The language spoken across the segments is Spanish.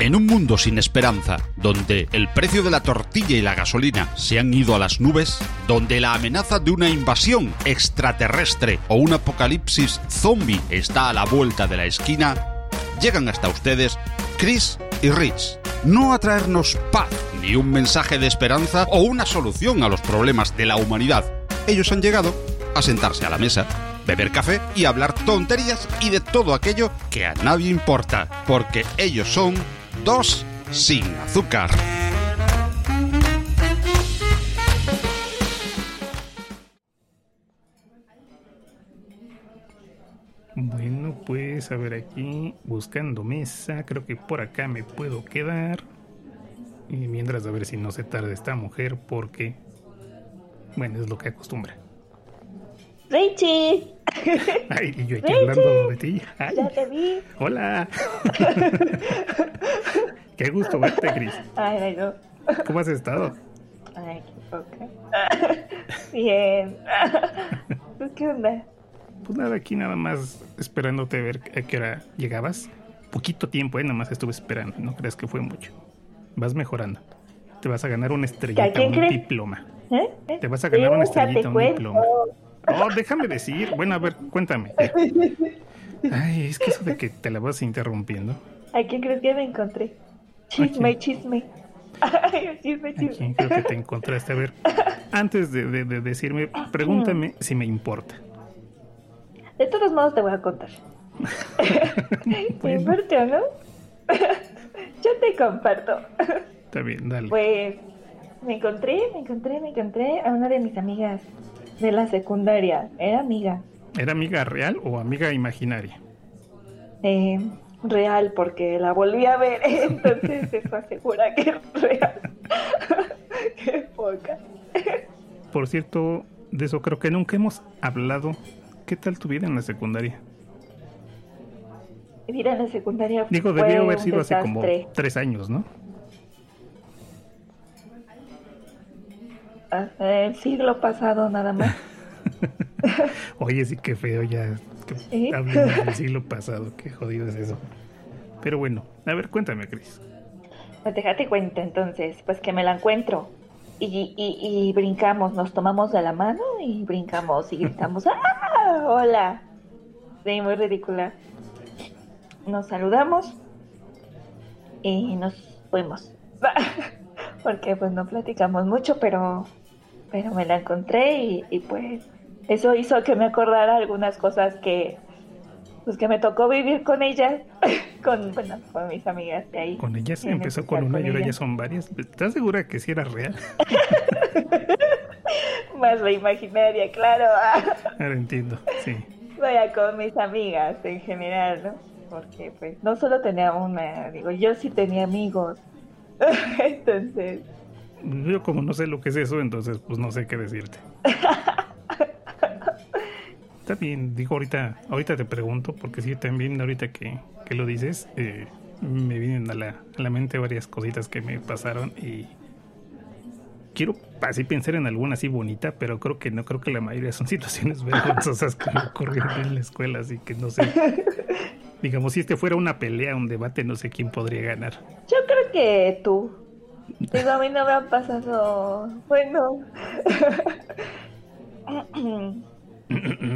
En un mundo sin esperanza, donde el precio de la tortilla y la gasolina se han ido a las nubes, donde la amenaza de una invasión extraterrestre o un apocalipsis zombie está a la vuelta de la esquina, llegan hasta ustedes Chris y Rich, no a traernos paz, ni un mensaje de esperanza o una solución a los problemas de la humanidad. Ellos han llegado a sentarse a la mesa, beber café y hablar tonterías y de todo aquello que a nadie importa, porque ellos son dos sin azúcar. Bueno, pues a ver aquí, buscando mesa, creo que por acá me puedo quedar. Y mientras a ver si no se tarda esta mujer, porque, bueno, es lo que acostumbra. Richie. Ay, y yo aquí hablando de ti. Ay, Ya te vi. hola. Qué gusto verte, Cris. Ay, no. ¿Cómo has estado? Ay, qué poca. Bien. Pues, ¿Qué onda? Pues nada, aquí nada más esperándote a ver a qué hora llegabas. Poquito tiempo, ¿eh? Nada más estuve esperando. No creas que fue mucho. Vas mejorando. Te vas a ganar una estrellita, un crees? diploma. ¿Eh? Te vas a ganar una Déjate estrellita, un cuento. diploma. No, déjame decir. Bueno, a ver, cuéntame. Ay, es que eso de que te la vas interrumpiendo. ¿A quién crees que me encontré? Chisme, chisme. Ay, chisme, ¿A quién chisme. creo que te encontraste? A ver, antes de, de- de decirme, pregúntame si me importa. De todos modos te voy a contar. ¿Te Bueno. importa, no? Yo te comparto. Está bien, dale. Pues me encontré, me encontré, me encontré a una de mis amigas de la secundaria. Era amiga. ¿Era amiga real o amiga imaginaria? Eh, real, porque la volví a ver, entonces eso asegura que es real. Qué poca. Por cierto, de eso creo que nunca hemos hablado. ¿Qué tal tu vida en la secundaria? Mira, en la secundaria Digo, debió haber sido hace como tres años, ¿no? El siglo pasado nada más. Oye, sí que feo ya que Sí. del siglo pasado. Qué jodido es eso. Pero bueno, a ver, cuéntame, Cris. Pues déjate cuenta entonces, pues que me la encuentro. Y, y, y brincamos, nos tomamos de la mano y brincamos y gritamos, ¡ah! ¡Hola! Sí, muy ridícula. Nos saludamos y nos fuimos. Porque pues no platicamos mucho, pero, pero me la encontré y, y pues eso hizo que me acordara algunas cosas que pues que me tocó vivir con ella, con, bueno, con mis amigas de ahí. Con ella se En empezó con una y ahora ya son varias. ¿Estás segura que sí era real? Más la imaginaria, claro. Ahora entiendo, sí. Vaya con mis amigas en general, ¿no? Porque pues no solo tenía una, digo, yo sí tenía amigos. Entonces, Yo como no sé lo que es eso, entonces pues no sé qué decirte. Está bien, digo ahorita, ahorita te pregunto, porque sí, también ahorita que, que lo dices, eh, me vienen a la, a la mente varias cositas que me pasaron y quiero así pensar en alguna así bonita, pero creo que no, creo que la mayoría son situaciones vergonzosas que me ocurrieron en la escuela, así que no sé. Digamos, si este fuera una pelea, un debate, no sé quién podría ganar. yo creo que tú. Digo, a mí no me han pasado, bueno,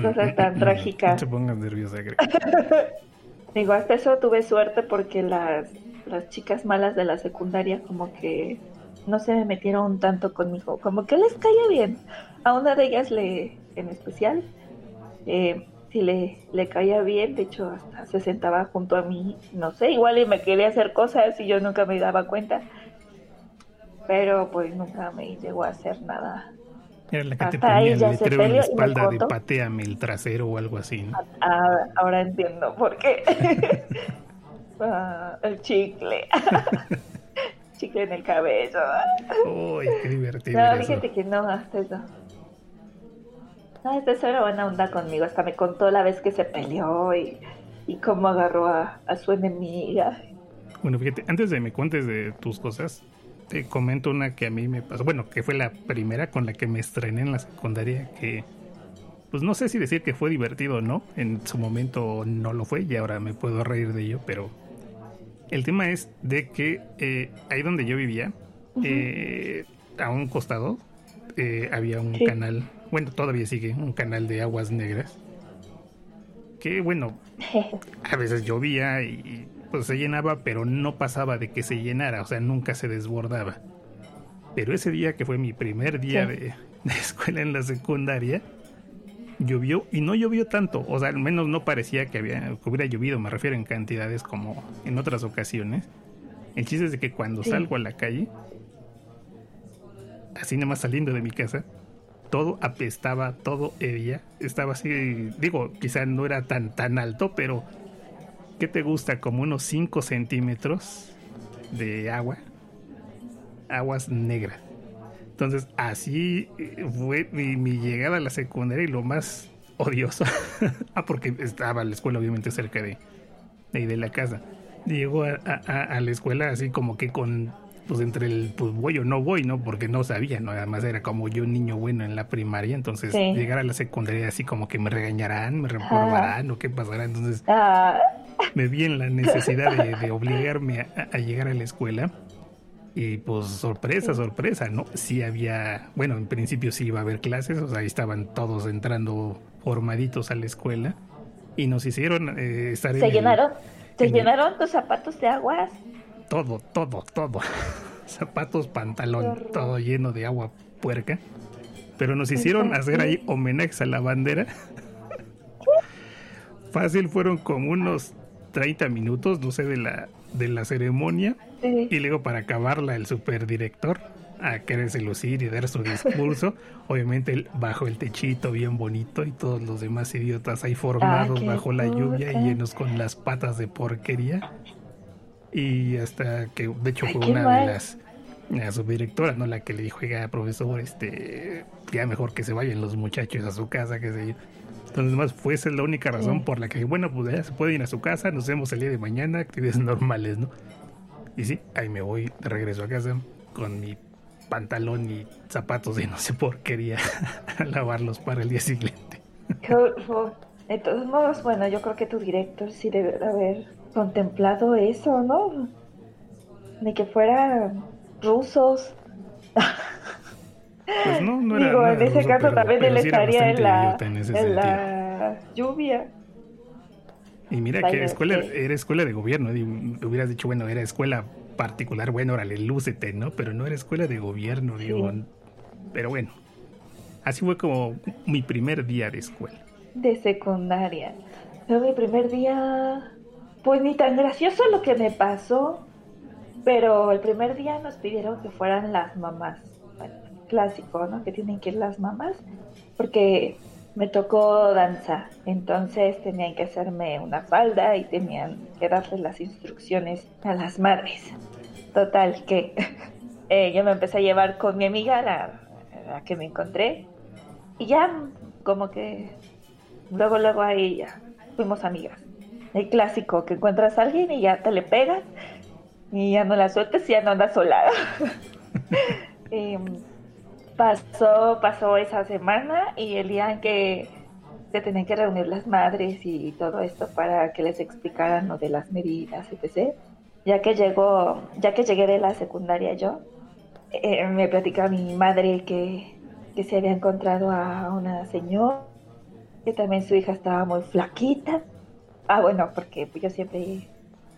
cosas tan No trágicas. te pongas nerviosa, Greg. Digo, hasta eso tuve suerte porque las, las chicas malas de la secundaria como que no se me metieron tanto conmigo, como que les caía bien. A una de ellas le, en especial, eh, sí le, le caía bien, de hecho hasta se sentaba junto a mí, no sé, igual y me quería hacer cosas y yo nunca me daba cuenta. Pero pues nunca me llegó a hacer nada. Era la que te Hasta ponía ahí el letrero en la espalda de pateame el trasero o algo así. ¿no? Ah, ahora entiendo por qué. Ah, el chicle. chicle en el cabello. Uy, qué divertido. No, fíjate que no, hasta eso. No, hasta eso era buena onda conmigo. Hasta me contó la vez que se peleó y, y cómo agarró a, a su enemiga. Bueno, fíjate, antes de me cuentes de tus cosas, te comento una que a mí me pasó. Bueno, que fue la primera con la que me estrené en la secundaria, que pues no sé si decir que fue divertido o no. En su momento no lo fue y ahora me puedo reír de ello, pero El tema es de que eh, ahí donde yo vivía, eh, a un costado, eh, había un canal, bueno, todavía sigue, un canal de aguas negras. Que bueno, a veces llovía y pues se llenaba, pero no pasaba de que se llenara, o sea, nunca se desbordaba. Pero ese día que fue mi primer día de, escuela en la secundaria, llovió y no llovió tanto, o sea, al menos no parecía que, había, hubiera llovido, me refiero en cantidades como en otras ocasiones. El chiste es de que cuando salgo a la calle, así nada más saliendo de mi casa, todo apestaba, todo hedía, estaba así, digo, quizá no era tan, tan alto, pero ¿qué te gusta? Como unos 5 centímetros de agua, aguas negras. Entonces, así eh, fue mi, llegada a la secundaria y lo más odioso. ah, porque estaba la escuela obviamente cerca de, de, de la casa. Llegó a, la escuela así como que con, pues entre el, pues voy o no voy, ¿no? Porque no sabía, ¿no? Además era como yo un niño bueno en la primaria, entonces llegar a la secundaria así como que me regañarán, me reprobarán o qué pasará. Entonces ah. Me vi en la necesidad de, obligarme a llegar a la escuela y pues sorpresa, sorpresa, ¿no? Sí había, bueno, en principio sí iba a haber clases, o sea, ahí estaban todos entrando formaditos a la escuela y nos hicieron eh, estar ¿Se llenaron? ¿Se llenaron tus zapatos de aguas? Todo, todo, todo. zapatos, pantalón, todo lleno de agua puerca. Pero nos hicieron hacer ahí homenajes a la bandera. Fácil fueron como unos 30 minutos, no sé, de la, de la ceremonia. Y luego para acabarla el superdirector a quererse lucir y dar su discurso, obviamente bajo el techito bien bonito y todos los demás idiotas ahí formados ah, bajo la lluvia y llenos con las patas de porquería. Y hasta que de hecho fue una de las la subdirectora, ¿no? La que le dijo, oiga, profesor, este, ya mejor que se vayan los muchachos a su casa, que se entonces, además, fue esa la única razón por la que, bueno, pues ya se puede ir a su casa, nos vemos el día de mañana, actividades normales, ¿no? Y sí, ahí me voy de regreso a casa con mi pantalón y zapatos de no sé por quería a lavarlos para el día siguiente. De todos modos, bueno, yo creo que tu director sí debe haber contemplado eso, ¿no? De que fueran rusos. Pues no, no era. Digo, en ese caso también él estaría en la, en, la lluvia. Y mira que escuela, era escuela de gobierno. hubieras dicho, bueno, era escuela particular, bueno, órale, lúcete, ¿no? Pero no era escuela de gobierno, digo. Pero bueno, así fue como mi primer día de escuela. De secundaria. Fue mi primer día, pues ni tan gracioso lo que me pasó, pero el primer día nos pidieron que fueran las mamás. Clásico, ¿no? Que tienen que ir las mamás, porque me tocó danza, entonces tenían que hacerme una falda y tenían que darle las instrucciones a las madres. Total, que eh, yo me empecé a llevar con mi amiga, la, la, que me encontré, y ya como que luego, luego ahí ya fuimos amigas. El clásico, que encuentras a alguien y ya te le pegas y ya no la sueltas y ya no andas sola. Em, pasó, pasó esa semana y el día en que se tenían que reunir las madres y todo esto para que les explicaran lo de las medidas, etc. Ya que llegó, ya que llegué de la secundaria yo, eh, me platica mi madre que, que se había encontrado a una señora, que también su hija estaba muy flaquita. Ah, bueno, porque yo siempre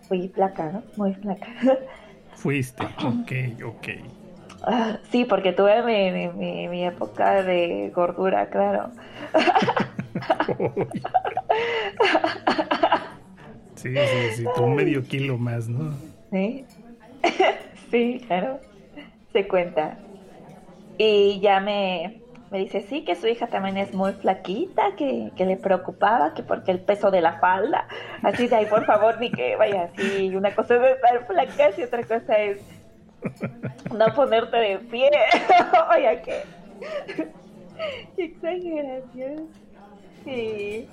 fui flaca, ¿no? Muy flaca. Fuiste, ok, ok. Ah, sí, porque tuve mi, mi, época de gordura, claro. sí, sí, sí, tú medio kilo más, ¿no? Sí, sí, claro, se cuenta. Y ya me, me dice, sí, que su hija también es muy flaquita, que, que le preocupaba, que porque el peso de la falda. Así de ahí, por favor, ni que vaya así. Una cosa es estar flaca y otra cosa es no ponerte de pie. Oye, qué. qué exageración. Sí.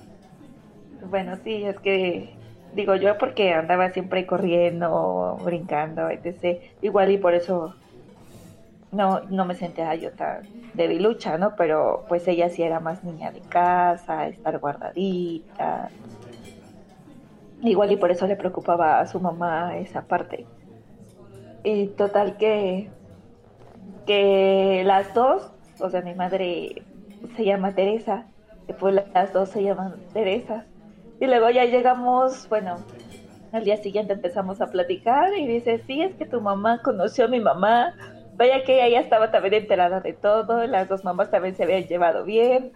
Bueno, sí, es que digo yo porque andaba siempre corriendo, brincando, etc. Igual y por eso no, no me sentía yo tan debilucha, ¿no? Pero pues ella sí era más niña de casa, estar guardadita. Igual y por eso le preocupaba a su mamá esa parte. Y total que, que las dos, o sea, mi madre se llama Teresa, después las dos se llaman Teresa. Y luego ya llegamos, bueno, al día siguiente empezamos a platicar y dice, sí, es que tu mamá conoció a mi mamá. Vaya que ella ya estaba también enterada de todo, las dos mamás también se habían llevado bien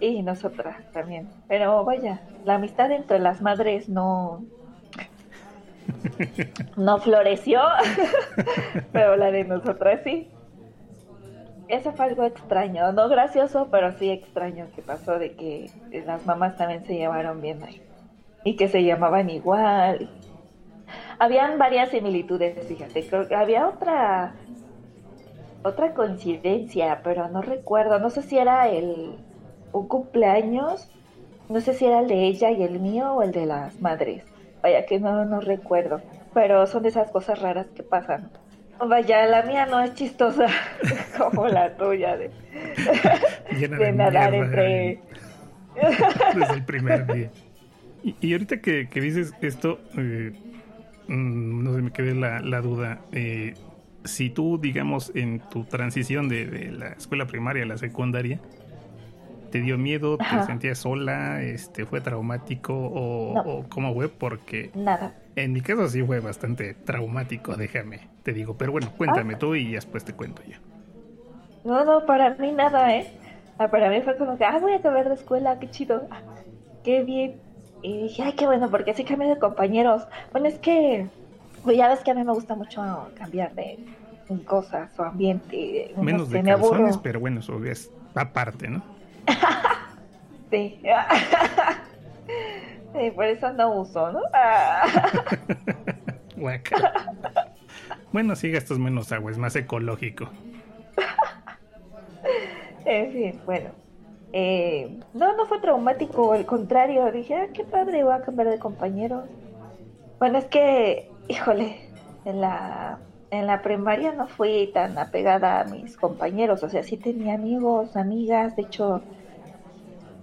y nosotras también. Pero vaya, la amistad entre las madres no no floreció, pero la de nosotras sí. Eso fue algo extraño, no gracioso, pero sí extraño que pasó de que las mamás también se llevaron bien ahí y que se llamaban igual. Habían varias similitudes, fíjate, creo que había otra otra coincidencia, pero no recuerdo, no sé si era el un cumpleaños, no sé si era el de ella y el mío o el de las madres. Vaya que no, no recuerdo, pero son de esas cosas raras que pasan. Vaya, la mía no es chistosa como la tuya de, de, nadar entre... Desde el primer día. Y, ahorita que, dices esto, eh, mm, no se me quede la, la duda. Eh, si tú, digamos, en tu transición de, de, la escuela primaria a la secundaria, ¿te dio miedo? ¿Te sentías sola? Este, ¿Fue traumático? O, cómo fue? Porque Nada. en mi caso sí fue bastante traumático, déjame, te digo. Pero bueno, cuéntame ah. tú y después te cuento yo. No, no, para mí nada, ¿eh? Para mí fue como que, ah, voy a acabar de escuela, qué chido, ah, qué bien. Y dije, ay, qué bueno, porque así cambié de compañeros. Bueno, es que, pues ya ves que a mí me gusta mucho cambiar de cosas o ambiente. Menos de calzones, pero bueno, eso es aparte, ¿no? sí. Por eso no uso, ¿no? bueno, sí gastas menos agua, es más ecológico. en fin, bueno. Eh, no, no fue traumático, al contrario, dije, ah, qué padre, voy a cambiar de compañero. Bueno, es que, híjole, en la, en la primaria no fui tan apegada a mis compañeros, o sea, sí tenía amigos, amigas, de hecho,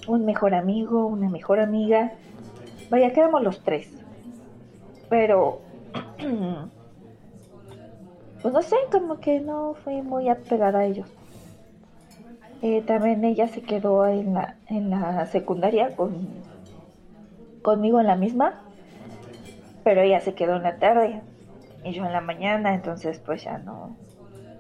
un mejor amigo, una mejor amiga. Vaya, quedamos los tres. Pero, pues no sé, como que no fui muy apegada a ellos. Eh, también ella se quedó en la, en la secundaria con, conmigo en la misma, pero ella se quedó en la tarde y yo en la mañana, entonces pues ya no,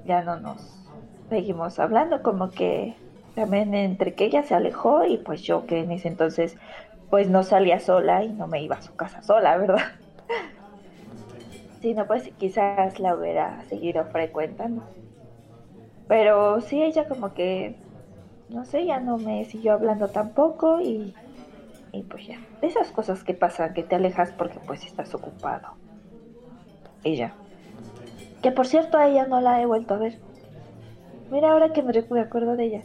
ya no nos seguimos hablando, como que también entre que ella se alejó y pues yo que en ese entonces pues no salía sola y no me iba a su casa sola, ¿verdad? Si no, pues quizás la hubiera seguido frecuentando. Pero sí, ella como que no sé, ya no me siguió hablando tampoco y, y pues ya. Esas cosas que pasan, que te alejas porque pues estás ocupado. Ella. Que por cierto a ella no la he vuelto a ver. Mira ahora que me acuerdo de ella.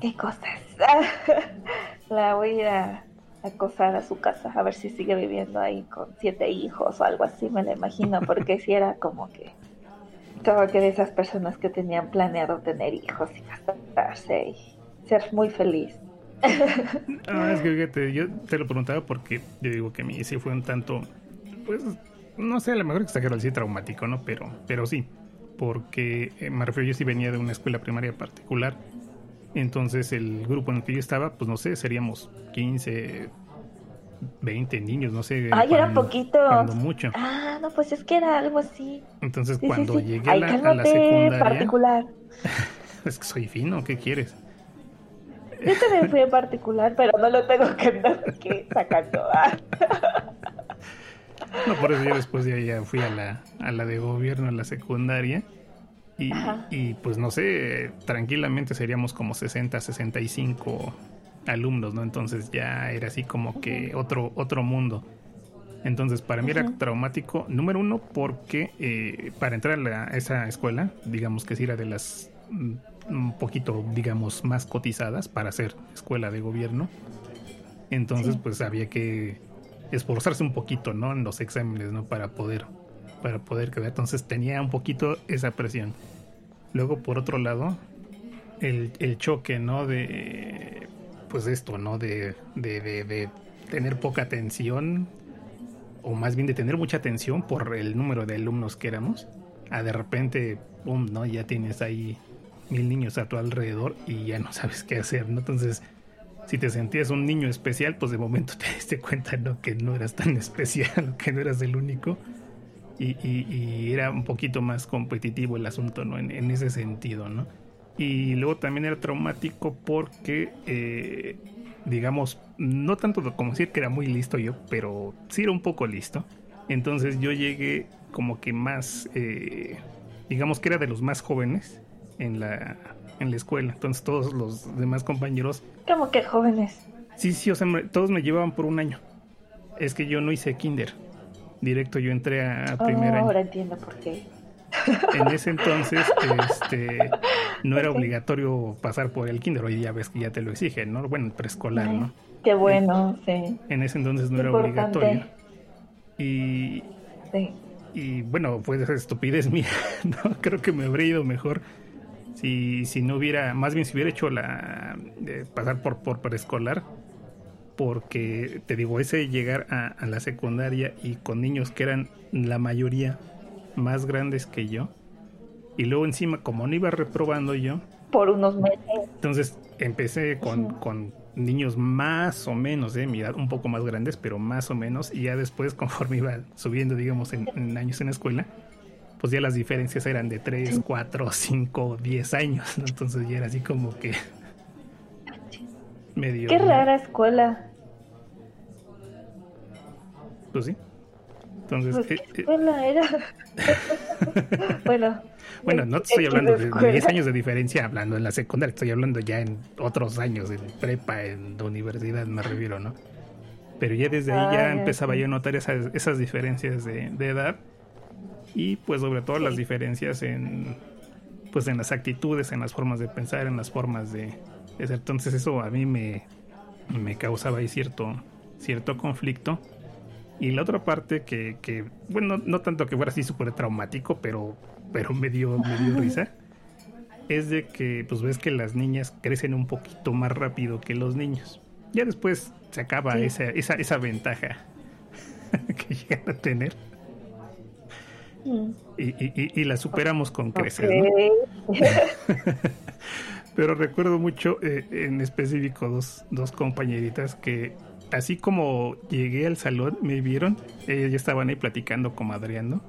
Qué cosas. la voy a a acosar a su casa a ver si sigue viviendo ahí con siete hijos o algo así, me la imagino, porque si era como que estaba que de esas personas que tenían planeado tener hijos y casarse y ser muy feliz. ah, es que fíjate, yo te lo preguntaba porque yo digo que mi sí fue un tanto, pues, no sé, a lo mejor exagero así traumático, ¿no? Pero, pero sí, porque eh, me refiero, yo sí venía de una escuela primaria particular, entonces el grupo en el que yo estaba, pues no sé, seríamos 15, 20 niños, no sé. Ay, era poquito. Cuando mucho. Ah, no, pues es que era algo así. Entonces, cuando llegué a la, a la, secundaria. particular. es que soy fino, ¿qué quieres? Yo también fui en particular, pero no lo tengo que andar que sacando. no, por eso yo después ya, ya fui a la, a la de gobierno, a la secundaria. Y, y, pues no sé, tranquilamente seríamos como 60, 65 alumnos, ¿no? Entonces ya era así como que otro, otro mundo. Entonces para mí era traumático, número uno, porque eh, para entrar a, esa escuela, digamos que sí era de las mm, un poquito, digamos, más cotizadas para ser escuela de gobierno. Entonces pues había que esforzarse un poquito, ¿no? En los exámenes, ¿no? Para poder, para poder quedar. Entonces tenía un poquito esa presión. Luego, por otro lado, el, el choque, ¿no? De pues esto, ¿no? De, de, de, tener poca atención o más bien de tener mucha atención por el número de alumnos que éramos, a de repente, pum, ¿no? Ya tienes ahí mil niños a tu alrededor y ya no sabes qué hacer, ¿no? Entonces, si te sentías un niño especial, pues de momento te diste cuenta, ¿no? Que no eras tan especial, que no eras el único. Y, y, era un poquito más competitivo el asunto, ¿no? En, en, ese sentido, ¿no? Y luego también era traumático porque, eh, digamos, no tanto como decir que era muy listo yo, pero sí era un poco listo. Entonces yo llegué como que más, eh, digamos que era de los más jóvenes en la, en la escuela. Entonces todos los demás compañeros... ¿Cómo que jóvenes? Sí, sí, o sea, todos me llevaban por un año. Es que yo no hice kinder. Directo yo entré a, oh, año. Ahora entiendo por qué. En ese entonces este, no era obligatorio pasar por el kinder. Hoy día ves que ya te lo exigen, ¿no? Bueno, preescolar, ¿no? Qué bueno, sí. En ese entonces no era obligatorio. Y, sí. y bueno, fue esa estupidez mía, ¿no? Creo que me habría ido mejor si, si no hubiera, más bien si hubiera hecho la, pasar por, por preescolar, porque te digo, ese llegar a, la secundaria y con niños que eran la mayoría más grandes que yo, y luego encima, como no iba reprobando yo, por unos meses. Entonces empecé con, con niños más o menos de mi edad, un poco más grandes, pero más o menos, y ya después, conforme iba subiendo, digamos, en, en años en la escuela, pues ya las diferencias eran de 3, 4, 5, 10 años. Entonces ya era así como que medio... Qué rara escuela. Pues sí. Entonces... Pues, ¿Qué eh, eh, escuela era? bueno. Bueno, no te estoy hablando de 10 años de diferencia hablando en la secundaria, estoy hablando ya en otros años, en prepa, en la universidad, me refiero, ¿no? Pero ya desde ahí ya ah, empezaba yo a notar esas, esas diferencias de, de edad y pues sobre todo las diferencias en pues en las actitudes, en las formas de pensar, en las formas de. Entonces eso a mí me, me causaba ahí cierto, cierto conflicto. Y la otra parte que, que bueno, no, tanto que fuera así súper traumático, pero, pero me dio, me dio risa, es de que pues ves que las niñas crecen un poquito más rápido que los niños. Ya después se acaba esa, esa, esa ventaja que llegan a tener y, la superamos con creces. Pero recuerdo mucho, eh, en específico, dos, dos compañeritas que, así como llegué al salón, me vieron, ellas ya estaban ahí platicando, comadreando.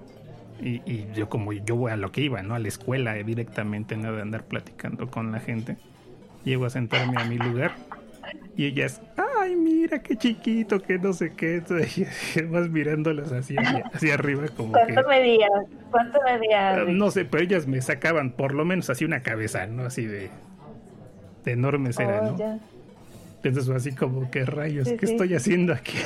Y, y yo, como yo voy a lo que iba, ¿no? A la escuela eh, directamente, nada de andar platicando con la gente. Llego a sentarme a mi lugar y ellas, ay, mira qué chiquito, que no sé qué. Vas mirándolas así hacia, arriba como ¿Cuánto medías? ¿Cuánto medías? No sé, pero ellas me sacaban por lo menos así una cabeza, ¿no? Así de, de enormes era, oh, ¿no? Entonces fue así como, ¿qué rayos? ¿Qué estoy haciendo aquí?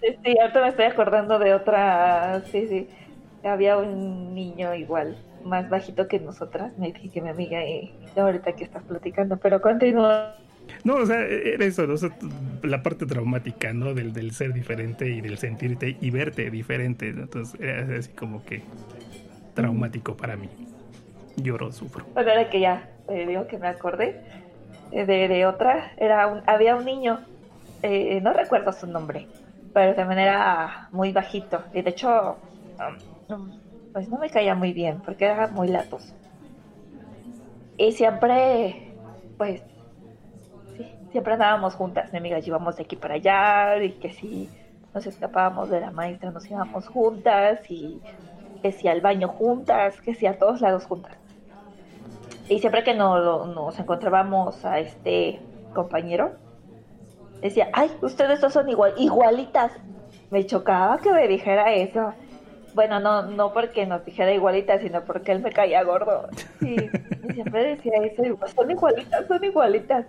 sí, sí, ahorita me estoy acordando de otra, sí, sí. Había un niño igual más bajito que nosotras, me dije que mi amiga y ahorita que estás platicando, pero continúa. No, o sea, era eso, la parte traumática, ¿no? Del, del ser diferente y del sentirte y verte diferente. Entonces era así como que traumático para mí. Lloro, sufro. Bueno, ahora que ya eh, digo que me acordé eh, de, de otra, era un, había un niño, eh, no recuerdo su nombre, pero también era muy bajito. Y de hecho, um, pues no me caía muy bien porque era muy latoso. Y siempre, pues, sí, siempre andábamos juntas, mi amiga, íbamos de aquí para allá y que si nos escapábamos de la maestra nos íbamos juntas y que si al baño juntas, que si a todos lados juntas. Y siempre que nos encontrábamos a este compañero, decía, ay, ustedes dos son igual, igualitas. Me chocaba que me dijera eso. Bueno, no, no porque nos dijera igualitas, sino porque él me caía gordo. Y, siempre decía eso, son igualitas, son igualitas.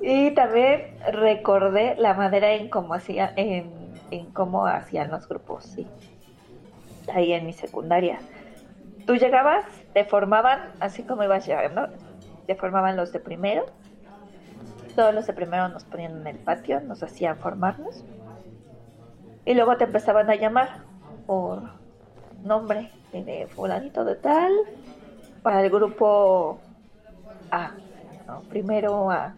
Y también recordé la manera en cómo hacía, en, en cómo hacían los grupos, sí. Ahí en mi secundaria. Tú llegabas, te formaban, así como ibas llegando, te formaban los de primero. Todos los de primero nos ponían en el patio, nos hacían formarnos. Y luego te empezaban a llamar por nombre de fulanito de tal para el grupo A, primero A,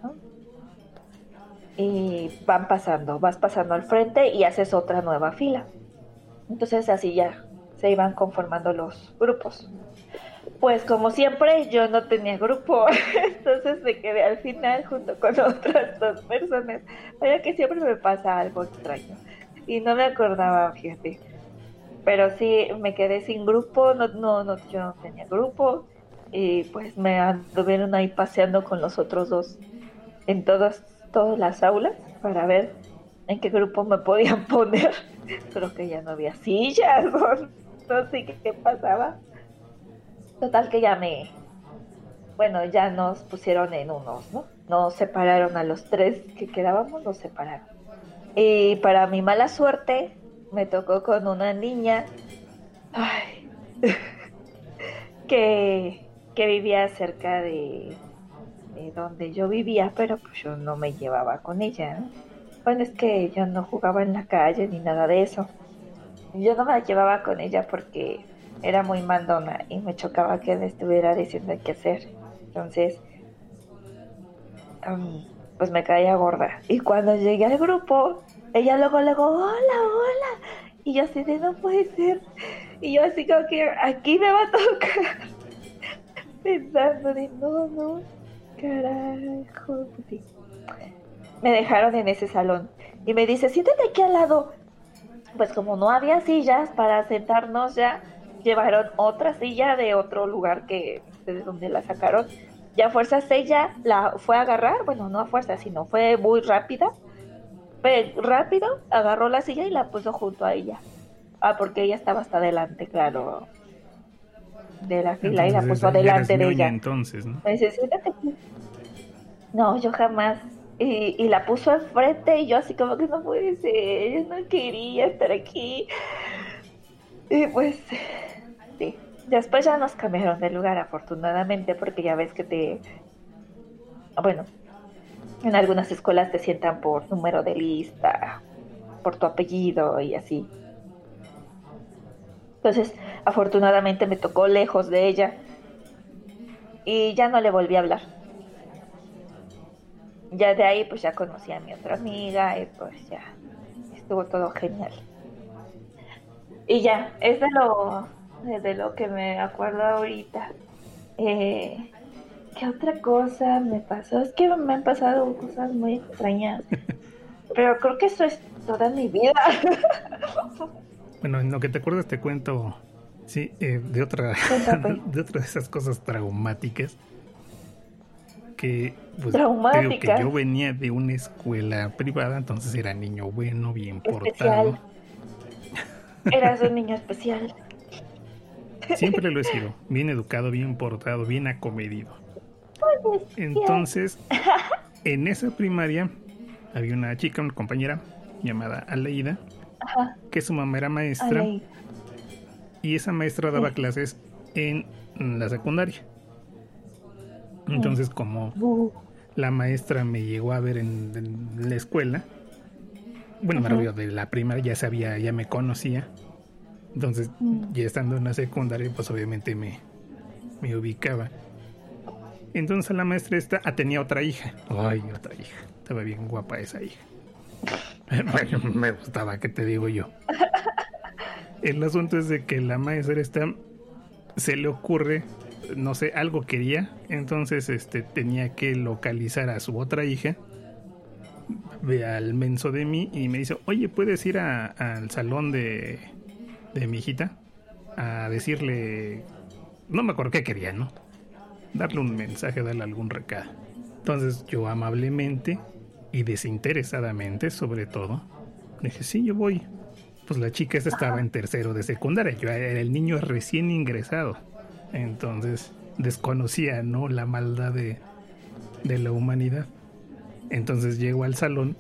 y van pasando, vas pasando al frente y haces otra nueva fila. Entonces así ya se iban conformando los grupos. Pues como siempre yo no tenía grupo, entonces me quedé al final junto con otras dos personas. Vaya que siempre me pasa algo extraño y no me acordaba, fíjate. Pero sí me quedé sin grupo, no, no, no, yo no tenía grupo y pues me anduvieron ahí paseando con los otros dos en todas, todas las aulas para ver en qué grupo me podían poner. Pero que ya no había sillas, sé qué pasaba. Total que ya me, bueno, ya nos pusieron en unos, ¿no? Nos separaron a los tres que quedábamos, nos separaron. Y para mi mala suerte, me tocó con una niña que, que vivía cerca de, de, donde yo vivía, pero pues yo no me llevaba con ella. ¿no? Bueno, es que yo no jugaba en la calle ni nada de eso. Yo no me llevaba con ella porque era muy mandona y me chocaba que le estuviera diciendo qué hacer. Entonces, pues me caía gorda. Y cuando llegué al grupo, ella luego, luego, hola, hola. Y yo así de, no puede ser. Y yo así como que, aquí me va a tocar. Pensando de, no, no, carajo. Sí. Me dejaron en ese salón. Y me dice, siéntate aquí al lado. Pues como no había sillas para sentarnos ya, llevaron otra silla de otro lugar que de donde la sacaron. Ya a fuerzas ella la fue a agarrar, bueno, no a fuerza, sino fue muy rápida. Fue rápido, agarró la silla y la puso junto a ella. Ah, porque ella estaba hasta adelante, claro, de la fila y la puso adelante de ella. Entonces, ¿no? Siéntate aquí. No, yo jamás. Y, y, la puso al frente y yo así como que no puede ser, yo no quería estar aquí. Y pues sí. Después ya nos cambiaron de lugar, afortunadamente, porque ya ves que te... Bueno, en algunas escuelas te sientan por número de lista, por tu apellido y así. Entonces, afortunadamente me tocó lejos de ella y ya no le volví a hablar. Ya de ahí pues ya conocí a mi otra amiga y pues ya estuvo todo genial. Y ya, es de lo, de lo que me acuerdo ahorita. Eh, ¿Qué otra cosa me pasó? Es que me han pasado cosas muy extrañas. Pero creo que eso es toda mi vida. bueno, en lo que te acuerdas te cuento, sí, eh, de otra, de otra de esas cosas traumáticas. Que, pues, creo que yo venía de una escuela privada, entonces era niño bueno, bien portado. Eras un niño especial. Siempre lo he sido. Bien educado, bien portado, bien acomedido. Entonces, en esa primaria había una chica, una compañera llamada Aleida, Ajá. que su mamá era maestra. Aleida. Y esa maestra daba sí. clases en la secundaria. Entonces, como la maestra me llegó a ver en, en la escuela, bueno, me refiero de la primaria, ya sabía, ya me conocía. Entonces, mm. ya estando en la secundaria, pues obviamente me, me ubicaba. Entonces la maestra esta ah, tenía otra hija. Ay, otra hija. Estaba bien guapa esa hija. me gustaba, ¿qué te digo yo? El asunto es de que la maestra esta se le ocurre, no sé, algo quería. Entonces este tenía que localizar a su otra hija ve al menso de mí y me dice, oye, ¿puedes ir a, al salón de, de mi hijita? A decirle, no me acuerdo qué quería, ¿no? Darle un mensaje, darle algún recado. Entonces yo amablemente y desinteresadamente, sobre todo, dije, sí, yo voy. Pues la chica esta estaba en tercero de secundaria, yo era el niño recién ingresado. Entonces desconocía, ¿no? La maldad de, de la humanidad. Entonces llego al salón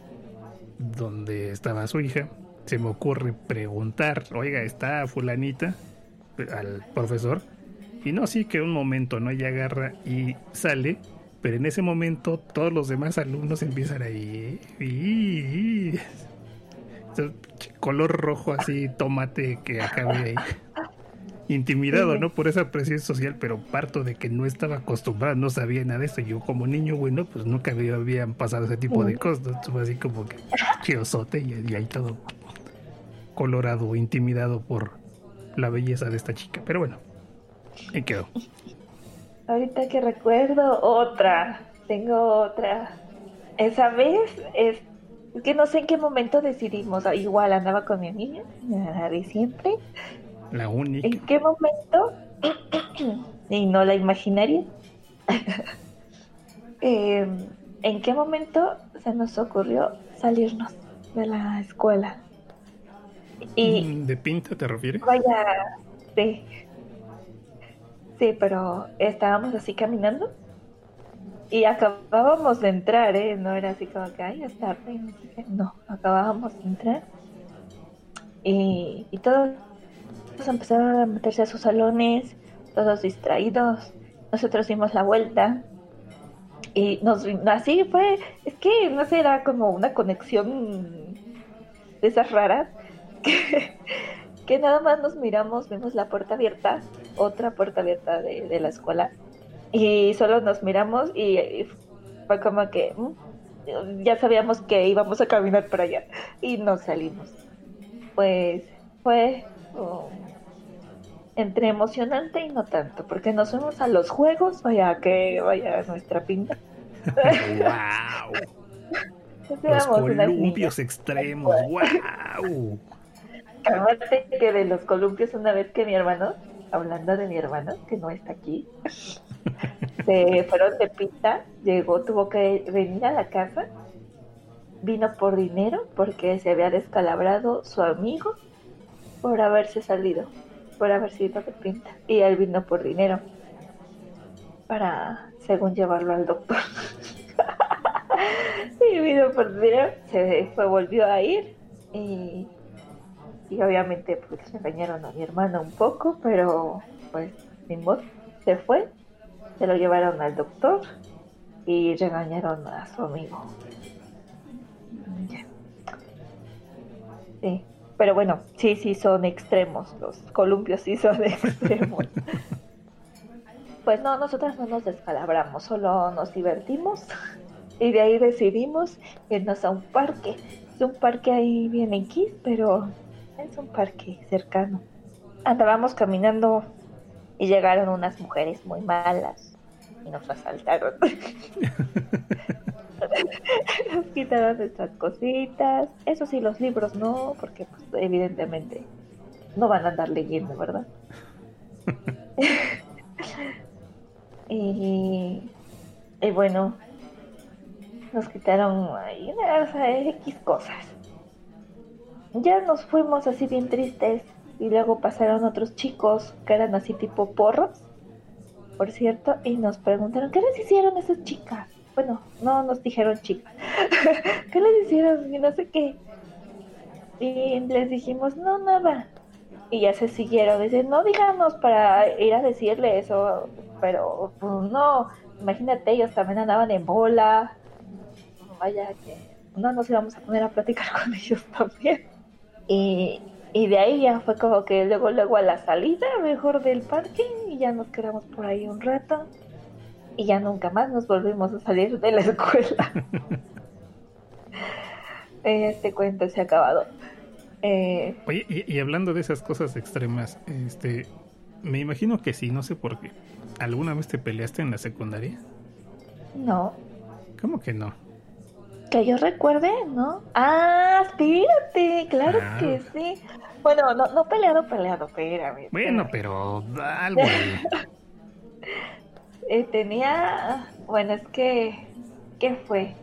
donde estaba su hija. Se me ocurre preguntar, oiga, ¿está fulanita? Al profesor. Y no, sí que un momento, ¿no? Ella agarra y sale. Pero en ese momento todos los demás alumnos empiezan ahí. Y, color rojo así, tomate que acabe ahí. Intimidado, ¿no? Por esa presión social, pero parto de que no estaba acostumbrado, no sabía nada de eso. Yo como niño, bueno, pues nunca había, habían pasado ese tipo de cosas. Fue así como que chiosote y, ahí todo colorado, intimidado por la belleza de esta chica. Pero bueno, ahí quedó. Ahorita que recuerdo otra, tengo otra. Esa vez es, que no sé en qué momento decidimos, igual andaba con mi amiga, la de siempre, la única. ¿En qué momento? y no la imaginaría. Em, ¿En qué momento se nos ocurrió salirnos de la escuela? Y mm, ¿De pinta te refieres? Vaya, sí. Sí, pero estábamos así caminando y acabábamos de entrar, ¿eh? No era así como que, ay, es tarde. No, acabábamos de entrar. Y, y todo empezaron a meterse a sus salones, todos distraídos. Nosotros dimos la vuelta y nos así fue, es que no sé, era como una conexión de esas raras que, nada más nos miramos, vimos la puerta abierta, otra puerta abierta de, la escuela y solo nos miramos y, fue como que mm, ya sabíamos que íbamos a caminar para allá y nos salimos. Pues fue entre emocionante y no tanto, porque nos fuimos a los juegos, vaya que vaya nuestra pinta. ¡Wow! los columpios extremos, ¡wow! Aparte que de los columpios una vez que mi hermano, hablando de mi hermano, que no está aquí, se fueron de pinta, llegó, tuvo que venir a la casa, vino por dinero porque se había descalabrado su amigo por haberse salido por haber sido de pinta. Y él vino por dinero para, según llevarlo al doctor. y vino por dinero, se volvió a ir y, y obviamente pues engañaron a mi hermana un poco, pero pues sin modo, se fue, se lo llevaron al doctor y regañaron a su amigo. Sí. Pero bueno, sí, sí son extremos. Los columpios sí son extremos. pues no, nosotras no nos descalabramos, solo nos divertimos y de ahí decidimos irnos a un parque. Es un parque ahí bien en Kiss, pero es un parque cercano. Andábamos caminando y llegaron unas mujeres muy malas y nos asaltaron. Nos quitaron nuestras cositas. Eso sí, los libros no, porque pues, evidentemente no van a andar leyendo, ¿verdad? y, y, bueno, nos quitaron ahí una X cosas. Ya nos fuimos así bien tristes y luego pasaron otros chicos que eran así tipo porros, por cierto, y nos preguntaron, ¿qué les hicieron esas chicas? Bueno, no nos dijeron chicas, ¿qué les hicieron? Y no sé qué. Y les dijimos, no, nada. Y ya se siguieron. Dicen, no díganos para ir a decirle eso. Pero pues, no, imagínate, ellos también andaban en bola. Vaya que no nos íbamos a poner a platicar con ellos también. Y, y de ahí ya fue como que luego, luego a la salida mejor del parque y ya nos quedamos por ahí un rato y ya nunca más nos volvimos a salir de la escuela. este cuento se ha acabado. Eh, Oye, y, hablando de esas cosas extremas, este, me imagino que sí, no sé por qué. ¿Alguna vez te peleaste en la secundaria? No. ¿Cómo que no? Que yo recuerde, ¿no? Ah, espérate, claro ah. que sí. Bueno, no, no peleado, peleado, espérame. Bueno, pero algo. Eh, tenía, bueno, es que, ¿qué fue?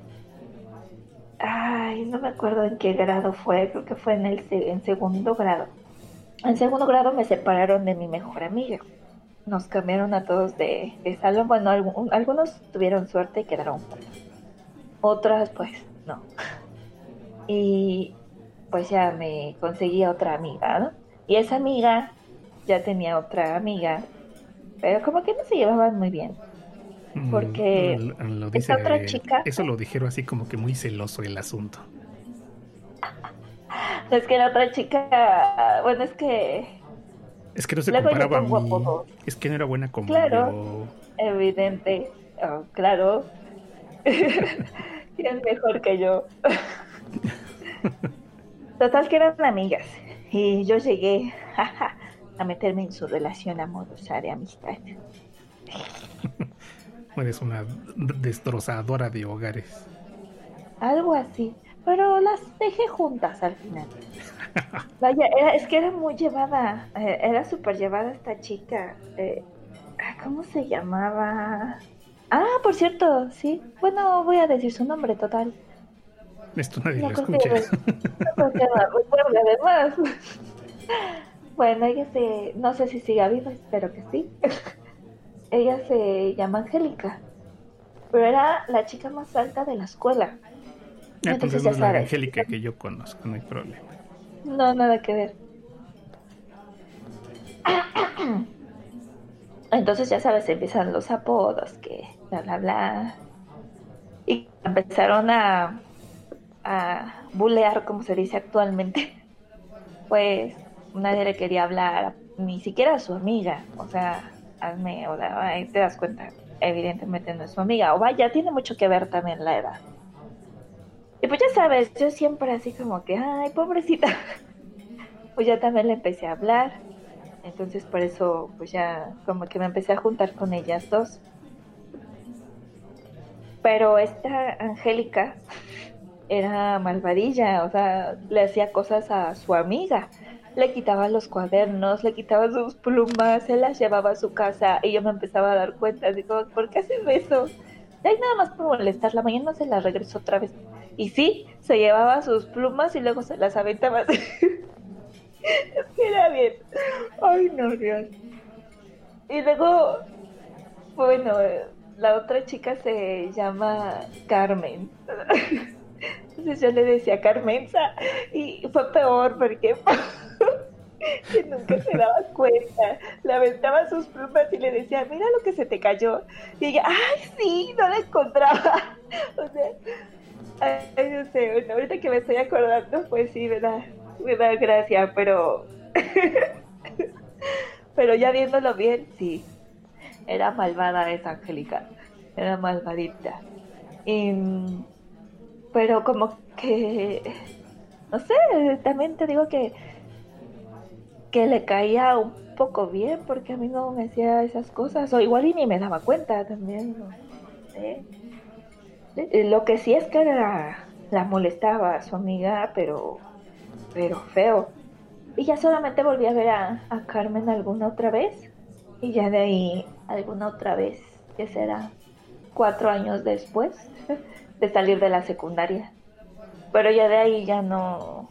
Ay, no me acuerdo en qué grado fue, creo que fue en el en segundo grado. En segundo grado me separaron de mi mejor amiga. Nos cambiaron a todos de, salón. Bueno, algunos tuvieron suerte y quedaron Otras, pues, no. Y pues ya me conseguí otra amiga, ¿no? Y esa amiga ya tenía otra amiga pero como que no se llevaban muy bien. Mm, Porque esa otra chica... Eso lo dijeron así como que muy celoso el asunto. es que la otra chica, bueno, es que Es que no se Luego comparaba a mí. Es que no era buena como Claro. Evidente. Oh, claro. es mejor que yo. Total que eran amigas. Y yo llegué a meterme en su relación amorosa de amistad. Eres una destrozadora de hogares. Algo así. Pero las dejé juntas al final. Vaya, era- es que era muy llevada. eh, era súper llevada esta chica. eh, ah, ¿Cómo se llamaba? Ah, por cierto, sí. Bueno, voy a decir su nombre total. Esto nadie No lo escucha. no la recuerde, además. Bueno, ella se. No sé si sigue viva, espero que sí. ella se llama Angélica. Pero era la chica más alta de la escuela. Ah, Entonces ya es la. Angélica que yo conozco, no hay problema. No, nada que ver. Entonces ya sabes, empiezan los apodos, que bla, bla, bla. Y empezaron a, a bulear, como se dice actualmente. Pues nadie le quería hablar, ni siquiera a su amiga. O sea, hazme, o sea, ahí te das cuenta, evidentemente no es su amiga. O vaya, tiene mucho que ver también la edad. Y pues ya sabes, yo siempre así como que, ay, pobrecita. Pues ya también le empecé a hablar. Entonces por eso, pues ya como que me empecé a juntar con ellas dos. Pero esta Angélica era malvadilla, o sea, le hacía cosas a su amiga. Le quitaba los cuadernos, le quitaba sus plumas, se las llevaba a su casa y yo me empezaba a dar cuenta, digo, ¿por qué hacen eso? Ahí nada más por molestarla, mañana se la regresó otra vez. Y sí, se llevaba sus plumas y luego se las aventaba. es que era bien. Ay, no, Dios. Y luego, bueno, la otra chica se llama Carmen. Entonces yo le decía Carmenza y fue peor porque que nunca se daba cuenta. Le sus plumas y le decía, mira lo que se te cayó. Y ella, ay, sí, no la encontraba. O sea, no sé, ahorita que me estoy acordando, pues sí, me da, me da gracia, pero... pero ya viéndolo bien, sí. Era malvada esa Angélica. Era malvadita. Y, pero como que... No sé, también te digo que que le caía un poco bien porque a mí no me hacía esas cosas o igual y ni me daba cuenta también no lo que sí es que la, la molestaba a su amiga pero pero feo. Y ya solamente volví a ver a, a Carmen alguna otra vez y ya de ahí alguna otra vez que será cuatro años después de salir de la secundaria. Pero ya de ahí ya no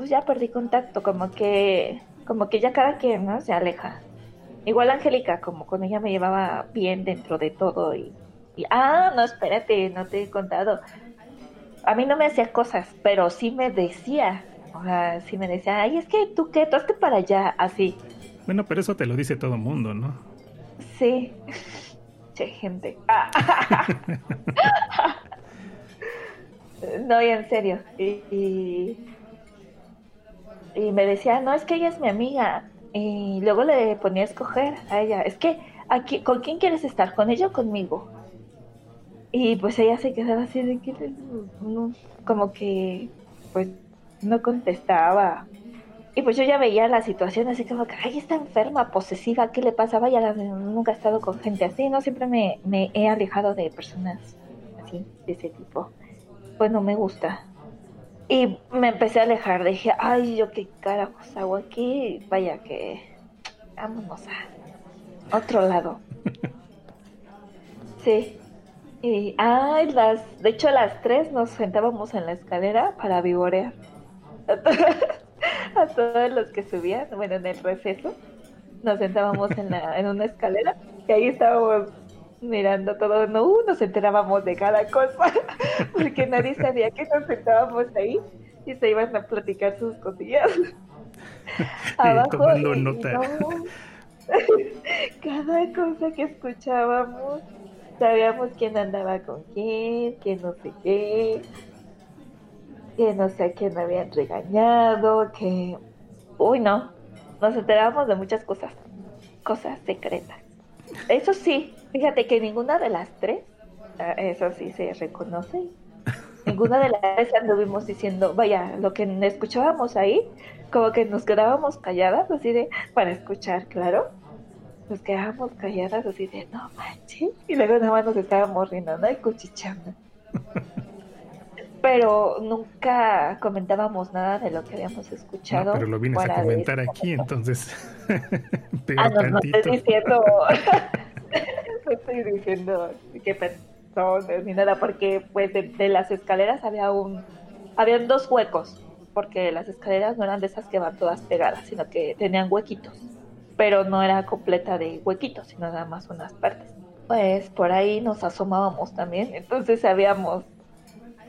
pues ya perdí contacto, como que, como que ya cada quien, ¿no? Se aleja. Igual Angélica, como con ella me llevaba bien dentro de todo y, y, ah, no, espérate, no te he contado. A mí no me hacía cosas, pero sí me decía, o sea, sí me decía, ay, es que tú qué, tú hazte para allá, así. Bueno, pero eso te lo dice todo mundo, ¿no? Sí. Che, gente. Ah. no, y en serio. Y, y, y me decía, no, es que ella es mi amiga. Y luego le ponía a escoger a ella, es que, aquí, ¿con quién quieres estar? ¿Con ella o conmigo? Y pues ella se quedaba así de que, no, como que, pues, no contestaba. Y pues yo ya veía la situación así como que, ay, está enferma, posesiva, ¿qué le pasa? Vaya, la- nunca he estado con gente así, ¿no? Siempre me, me he alejado de personas así, de ese tipo. Pues no me gusta. Y me empecé a alejar, dije, ay, yo qué carajos hago aquí, vaya que, vámonos a otro lado. Sí. Y, ay, las, de hecho las tres nos sentábamos en la escalera para vivorear. a todos los que subían, bueno, en el receso, nos sentábamos en, la, en una escalera y ahí estábamos mirando todo, no, uh, nos enterábamos de cada cosa, porque nadie sabía que nos sentábamos ahí y se iban a platicar sus cosillas. Abajo, tomando y nota. no, cada cosa que escuchábamos, sabíamos quién andaba con quién, quién no sé qué, que no sé a quién habían regañado, que... Uy, no. nos enterábamos de muchas cosas, cosas secretas. Eso sí, fíjate que ninguna de las tres, ah, eso sí se reconoce, ninguna de las tres anduvimos diciendo, vaya, lo que escuchábamos ahí, como que nos quedábamos calladas, así de, para escuchar, claro, nos quedábamos calladas así de, no manches, y luego nada más nos estábamos riendo, ¿no? Y cuchicheando. Pero nunca comentábamos nada de lo que habíamos escuchado. pero lo vienes a comentar aquí, entonces. ah, no, no estoy diciendo. Estoy diciendo qué personas ni nada, porque pues de, las escaleras había un. Habían dos huecos, porque las escaleras no eran de esas que van todas pegadas, sino que tenían huequitos. Pero no era completa de huequitos, sino nada más unas partes. Pues por ahí nos asomábamos también, entonces sabíamos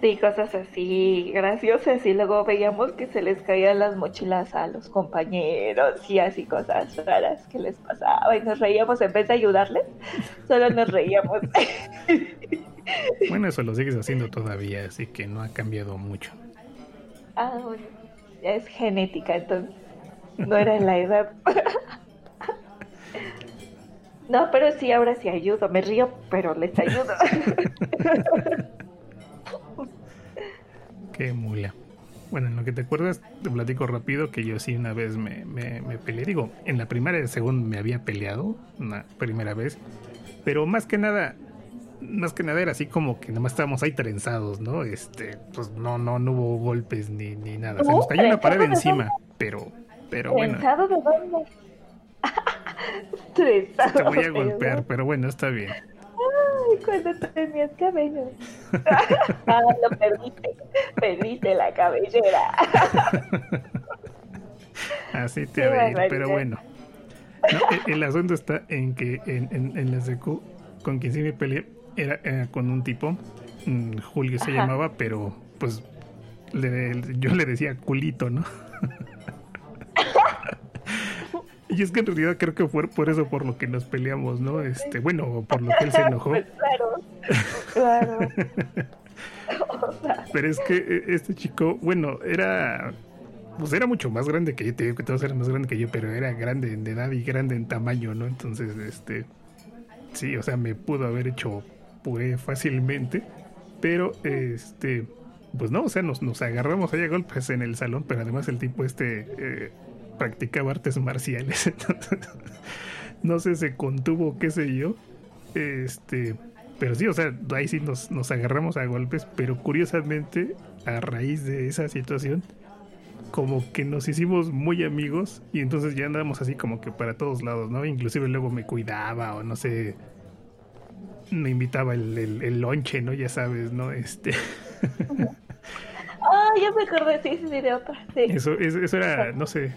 Sí, cosas así graciosas y luego veíamos que se les caían las mochilas a los compañeros y así cosas raras que les pasaba y nos reíamos en vez de ayudarles, solo nos reíamos. Bueno, eso lo sigues haciendo todavía, así que no ha cambiado mucho. Ah, bueno, ya es genética, entonces no era en la edad. No, pero sí, ahora sí ayudo, me río, pero les ayudo. Qué mula. Bueno, en lo que te acuerdas, te platico rápido que yo sí una vez me, me, peleé. Digo, en la primera y segunda me había peleado, una primera vez. Pero más que nada, más que nada era así como que nada más estábamos ahí trenzados, ¿no? Este, pues no, no, no hubo golpes ni, ni nada. Se nos cayó una pared encima, pero, pero bueno. ¿Trenzado de dónde? Te voy a golpear, pero bueno, está bien. Ay, cuando tenías cabello. ah, lo perdiste. Perdiste la cabellera. Así te va a ir, pero bueno. E, el, asunto está en que en, en, la secu, con quien sí me peleé, era, con un tipo, mm, Julio se llamaba, pero pues yo le decía culito, ¿no? Y es que en realidad creo que fue por eso por lo que nos peleamos, ¿no? Este, bueno, por lo que él se enojó. Pues claro, claro. Pero es que eh, este chico, bueno, era pues era mucho más grande que yo, te digo que todos eran más grande que yo, pero era grande en edad y grande en tamaño, ¿no? Entonces, este, sí, o sea, me pudo haber hecho puré fácilmente, pero este, pues no, o sea, nos, nos agarramos ahí a golpes en el salón, pero además el tipo este eh, practicaba artes marciales. no sé, se contuvo, qué sé yo. Este, pero sí, o sea, ahí sí nos, nos agarramos a golpes, pero curiosamente, a raíz de esa situación, como que nos hicimos muy amigos y entonces ya andábamos así como que para todos lados, ¿no? Inclusive luego me cuidaba o no sé, me invitaba el, el, lonche, ¿no? Ya sabes, ¿no? Este... Ah, ya me acordé, sí, ese video. Sí. Eso, eso era, no sé,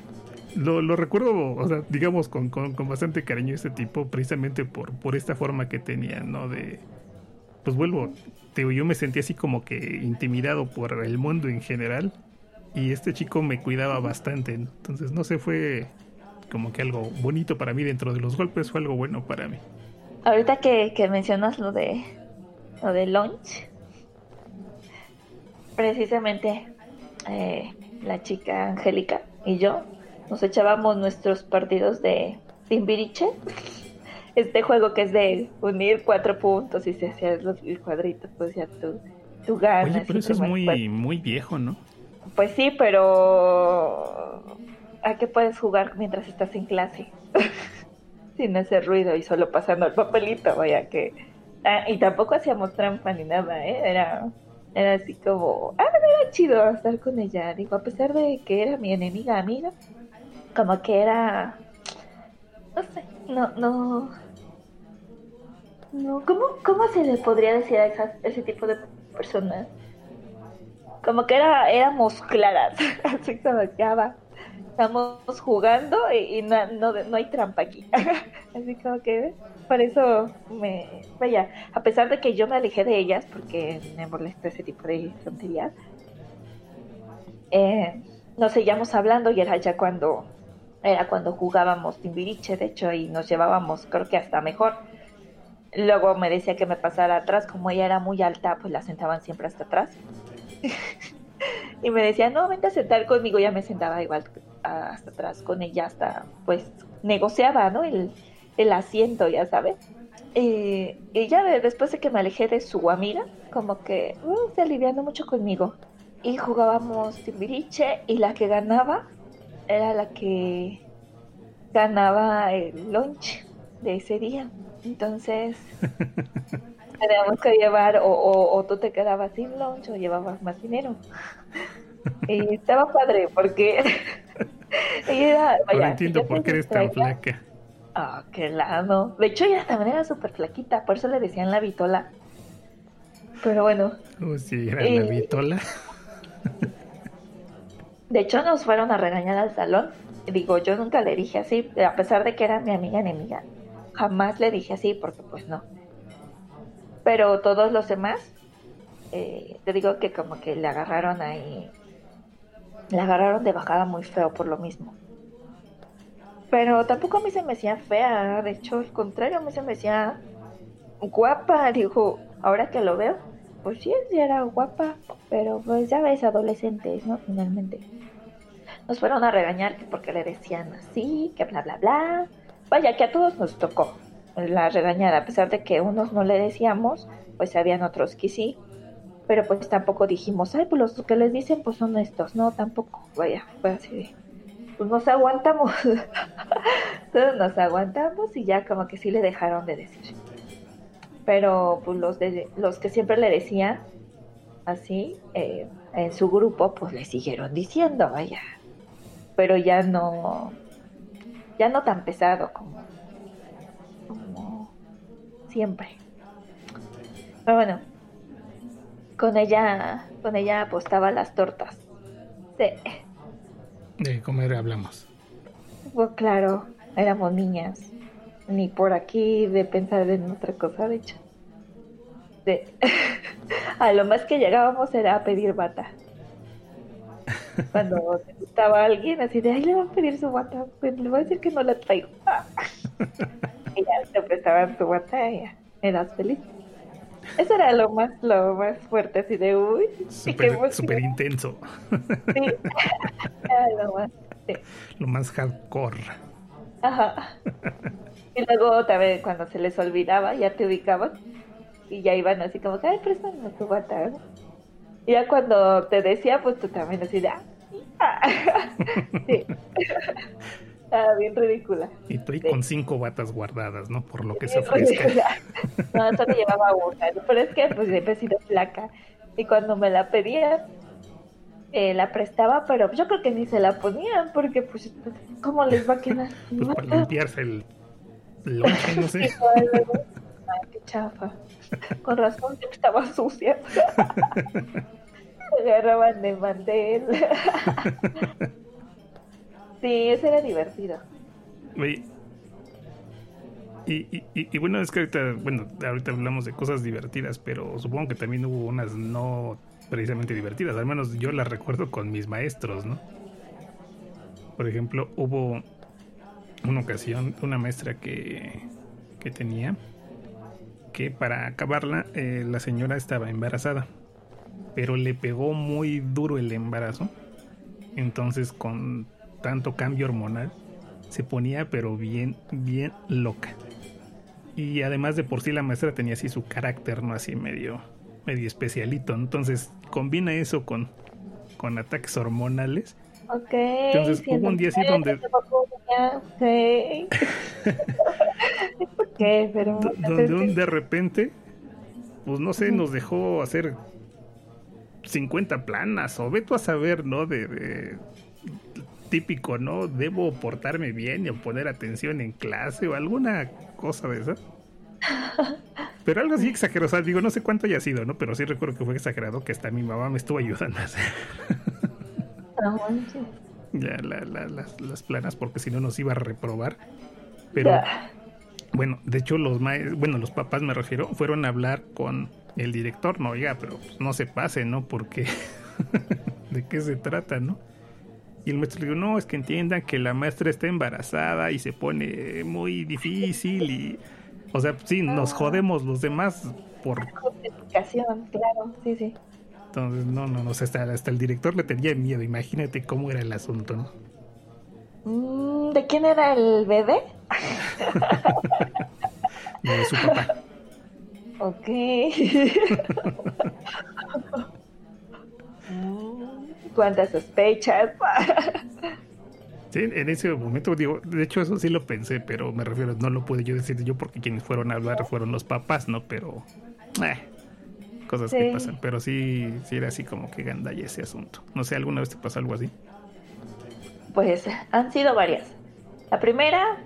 lo, lo recuerdo, digamos, con, con, bastante cariño este tipo, precisamente por, por esta forma que tenía, ¿no? De, pues vuelvo, te, yo me sentí así como que intimidado por el mundo en general y este chico me cuidaba bastante, entonces no sé, fue como que algo bonito para mí dentro de los golpes, fue algo bueno para mí. Ahorita que, que mencionas lo de lo de lunch, precisamente eh, la chica Angélica y yo nos echábamos nuestros partidos de Timbiriche. Este juego que es de unir cuatro puntos y si hacías los cuadritos, pues ya tú, tú ganas. Oye, pero eso es muy, muy viejo, ¿no? Pues sí, pero ¿a qué puedes jugar mientras estás en clase? Sin hacer ruido y solo pasando el papelito, vaya que... Ah, y tampoco hacíamos trampa ni nada, ¿eh? Era, era así como... Ah, era chido estar con ella. Digo, a pesar de que era mi enemiga amiga, como que era, no sé, no, no, no, ¿cómo, cómo se le podría decir a ese tipo de personas? Como que era, éramos claras, así como que ah, estamos jugando y, no, no, hay trampa aquí. así como que por eso me, vaya, a pesar de que yo me alejé de ellas porque me molesta ese tipo de tonterías, eh, nos seguíamos hablando y era ya cuando era cuando jugábamos Timbiriche, de hecho, y nos llevábamos, creo que hasta mejor. Luego me decía que me pasara atrás, como ella era muy alta, pues la sentaban siempre hasta atrás. y me decía, no, vente a sentar conmigo, ya me sentaba igual hasta atrás con ella, hasta pues negociaba, ¿no? El, el asiento, ya sabes. y ya después de que me alejé de su amiga, como que uh, se aliviando mucho conmigo. Y jugábamos timbiriche y la que ganaba era la que ganaba el lunch de ese día. Entonces, teníamos que llevar, o, o, tú te quedabas sin lunch o llevabas más dinero. Y estaba padre porque ella era, entiendo por qué eres tan flaca. Ah, qué lado. De hecho, ella también era súper flaquita, por eso le decían la vitola. Pero bueno. Oh, sí, era la vitola. De hecho, nos fueron a regañar al salón. Digo, yo nunca le dije así, a pesar de que era mi amiga enemiga. Jamás le dije así, porque pues no. Pero todos los demás, eh, te digo que como que le agarraron ahí. Le agarraron de bajada muy feo por lo mismo. Pero tampoco a mí se me hacía fea, de hecho, al contrario, a mí se me hacía guapa. Dijo, ahora que lo veo, pues sí, sí era guapa, pero pues ya ves, adolescentes, ¿no? Finalmente. Nos fueron a regañar que porque le decían así, que bla, bla, bla. Vaya, que a todos nos tocó la regañada, a pesar de que unos no le decíamos, pues habían otros que sí. Pero pues tampoco dijimos, ay, pues los que les dicen pues son estos. No, tampoco. Vaya, fue así Pues nos aguantamos. Todos nos aguantamos y ya como que sí le dejaron de decir pero pues los, de, los que siempre le decían así, eh, en su grupo, pues le siguieron diciendo, vaya, pero ya no, ya no tan pesado como, como siempre. Pero bueno, con ella, con ella apostaba las tortas. Sí. De comer hablamos. Pues claro, éramos niñas ni por aquí de pensar en otra cosa, de hecho. De... a lo más que llegábamos era a pedir bata. Cuando estaba alguien así de, ay, le van a pedir su bata, pues le voy a decir que no la traigo. y ya te prestaban tu bata y ya, eras feliz. Eso era lo más, lo más fuerte, así de, uy, súper intenso. sí, era lo más, Lo más hardcore. Ajá. Y luego también cuando se les olvidaba, ya te ubicaban y ya iban así como que, ay, préstame tu bata. Y ya cuando te decía, pues tú también así de, ah, sí. ah, bien ridícula. Y tú ahí con cinco batas guardadas, ¿no? Por lo que se ofrezca. no, solo llevaba una, pero es que pues siempre he sido flaca. Y cuando me la pedían, eh, la prestaba, pero yo creo que ni se la ponían, porque pues, ¿cómo les va a quedar? Pues para limpiarse el lonche, no sé. Ay, qué chafa. Con razón estaba sucia. agarraban de mantel. sí, eso era divertido. Y, y, y, bueno, es que ahorita, bueno, ahorita hablamos de cosas divertidas, pero supongo que también hubo unas no precisamente divertidas, al menos yo las recuerdo con mis maestros, ¿no? Por ejemplo, hubo una ocasión una maestra que, que tenía que para acabarla eh, la señora estaba embarazada, pero le pegó muy duro el embarazo, entonces con tanto cambio hormonal se ponía pero bien, bien loca. Y además de por sí la maestra tenía así su carácter, ¿no? Así medio, medio especialito. Entonces combina eso con, con ataques hormonales Ok. Entonces hubo un día así donde... Pero donde de repente, pues no sé, nos dejó hacer 50 planas o veto a saber, ¿no? De, típico, ¿no? Debo portarme bien y poner atención en clase o alguna cosa de esa. Pero algo así exagerado, o sea, digo, no sé cuánto haya sido, ¿no? Pero sí recuerdo que fue exagerado que hasta mi mamá me estuvo ayudando a hacer. Ya, las, planas, porque si no nos iba a reprobar. Pero, bueno, de hecho, los bueno, los papás me refiero, fueron a hablar con el director, no, oiga, pero pues, no se pase, ¿no? Porque, ¿de qué se trata, no? Y el maestro le dijo, no, es que entiendan que la maestra está embarazada y se pone muy difícil y, o sea, sí, nos ah. jodemos los demás por... Justificación, claro, sí, sí. Entonces, no, no, no, hasta, hasta el director le tenía miedo. Imagínate cómo era el asunto, ¿no? Mm, ¿De quién era el bebé? de su papá. Ok. ¿Cuántas sospechas? sí, en ese momento, digo, de hecho eso sí lo pensé, pero me refiero, no lo pude yo decir yo porque quienes fueron a hablar fueron los papás, ¿no? Pero... Eh, cosas que pasan, pero sí, sí era así como que gandalla ese asunto. No sé, ¿alguna vez te pasó algo así? Pues han sido varias. La primera,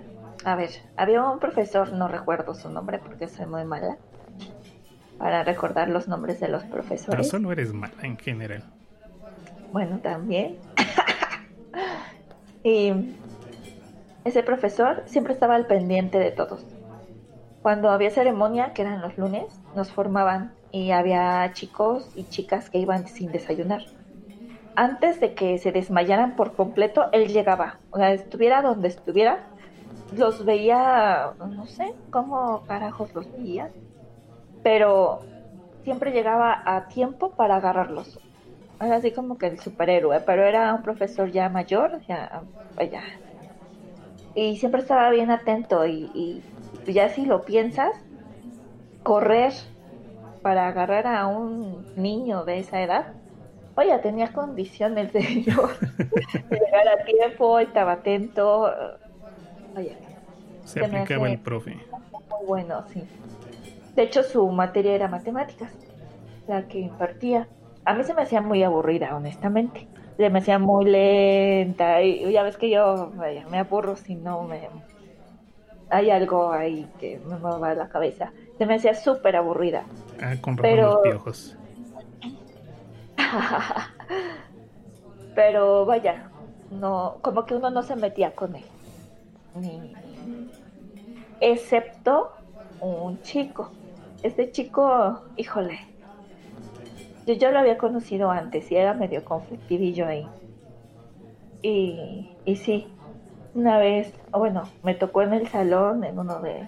a ver, había un profesor, no recuerdo su nombre porque soy muy mala para recordar los nombres de los profesores. Pero solo eres mala en general. Bueno, también. y ese profesor siempre estaba al pendiente de todos. Cuando había ceremonia, que eran los lunes, nos formaban y había chicos y chicas que iban sin desayunar. Antes de que se desmayaran por completo, él llegaba. O sea, estuviera donde estuviera, los veía, no sé cómo carajos los veía, pero siempre llegaba a tiempo para agarrarlos. Era así como que el superhéroe, pero era un profesor ya mayor, ya, ya. Y siempre estaba bien atento y, y ya si lo piensas, correr para agarrar a un niño de esa edad, oye, tenía condiciones de, llegar a tiempo, estaba atento. Oye, se, aplicaba el profe. Muy bueno, sí. De hecho, su materia era matemáticas, la que impartía. A mí se me hacía muy aburrida, honestamente. Se me hacía muy lenta. Y ya ves que yo me aburro si no me. Hay algo ahí que me mueva la cabeza. Se me hacía súper aburrida. Ah, con Pero... los piojos. Pero vaya, no, como que uno no se metía con él. Ni, excepto un chico. Este chico, híjole, yo, yo lo había conocido antes y era medio conflictivillo ahí. Y, y sí, una vez, bueno, me tocó en el salón, en uno de,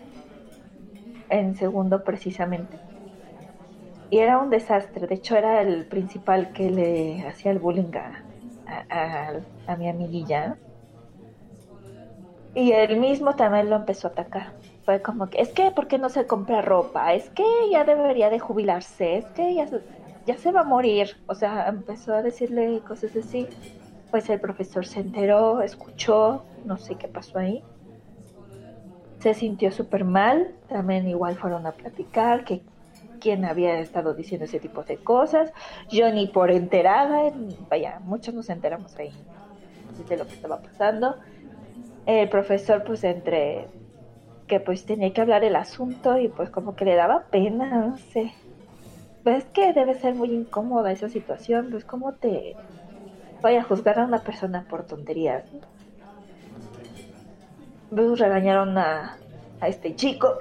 en segundo precisamente. Y era un desastre, de hecho era el principal que le hacía el bullying a, a, mi amiguilla. Y él mismo también lo empezó a atacar. Fue como que, es que, ¿por qué no se compra ropa? Es que ya debería de jubilarse, es que ya, ya se va a morir. O sea, empezó a decirle cosas así. Pues el profesor se enteró, escuchó, no sé qué pasó ahí se sintió súper mal, también igual fueron a platicar que quién había estado diciendo ese tipo de cosas, yo ni por enterada, vaya, muchos nos enteramos ahí de lo que estaba pasando. El profesor pues entre que pues tenía que hablar el asunto y pues como que le daba pena, no sé. Pues que debe ser muy incómoda esa situación, pues cómo te vaya a juzgar a una persona por tonterías. Regañaron a, a este chico.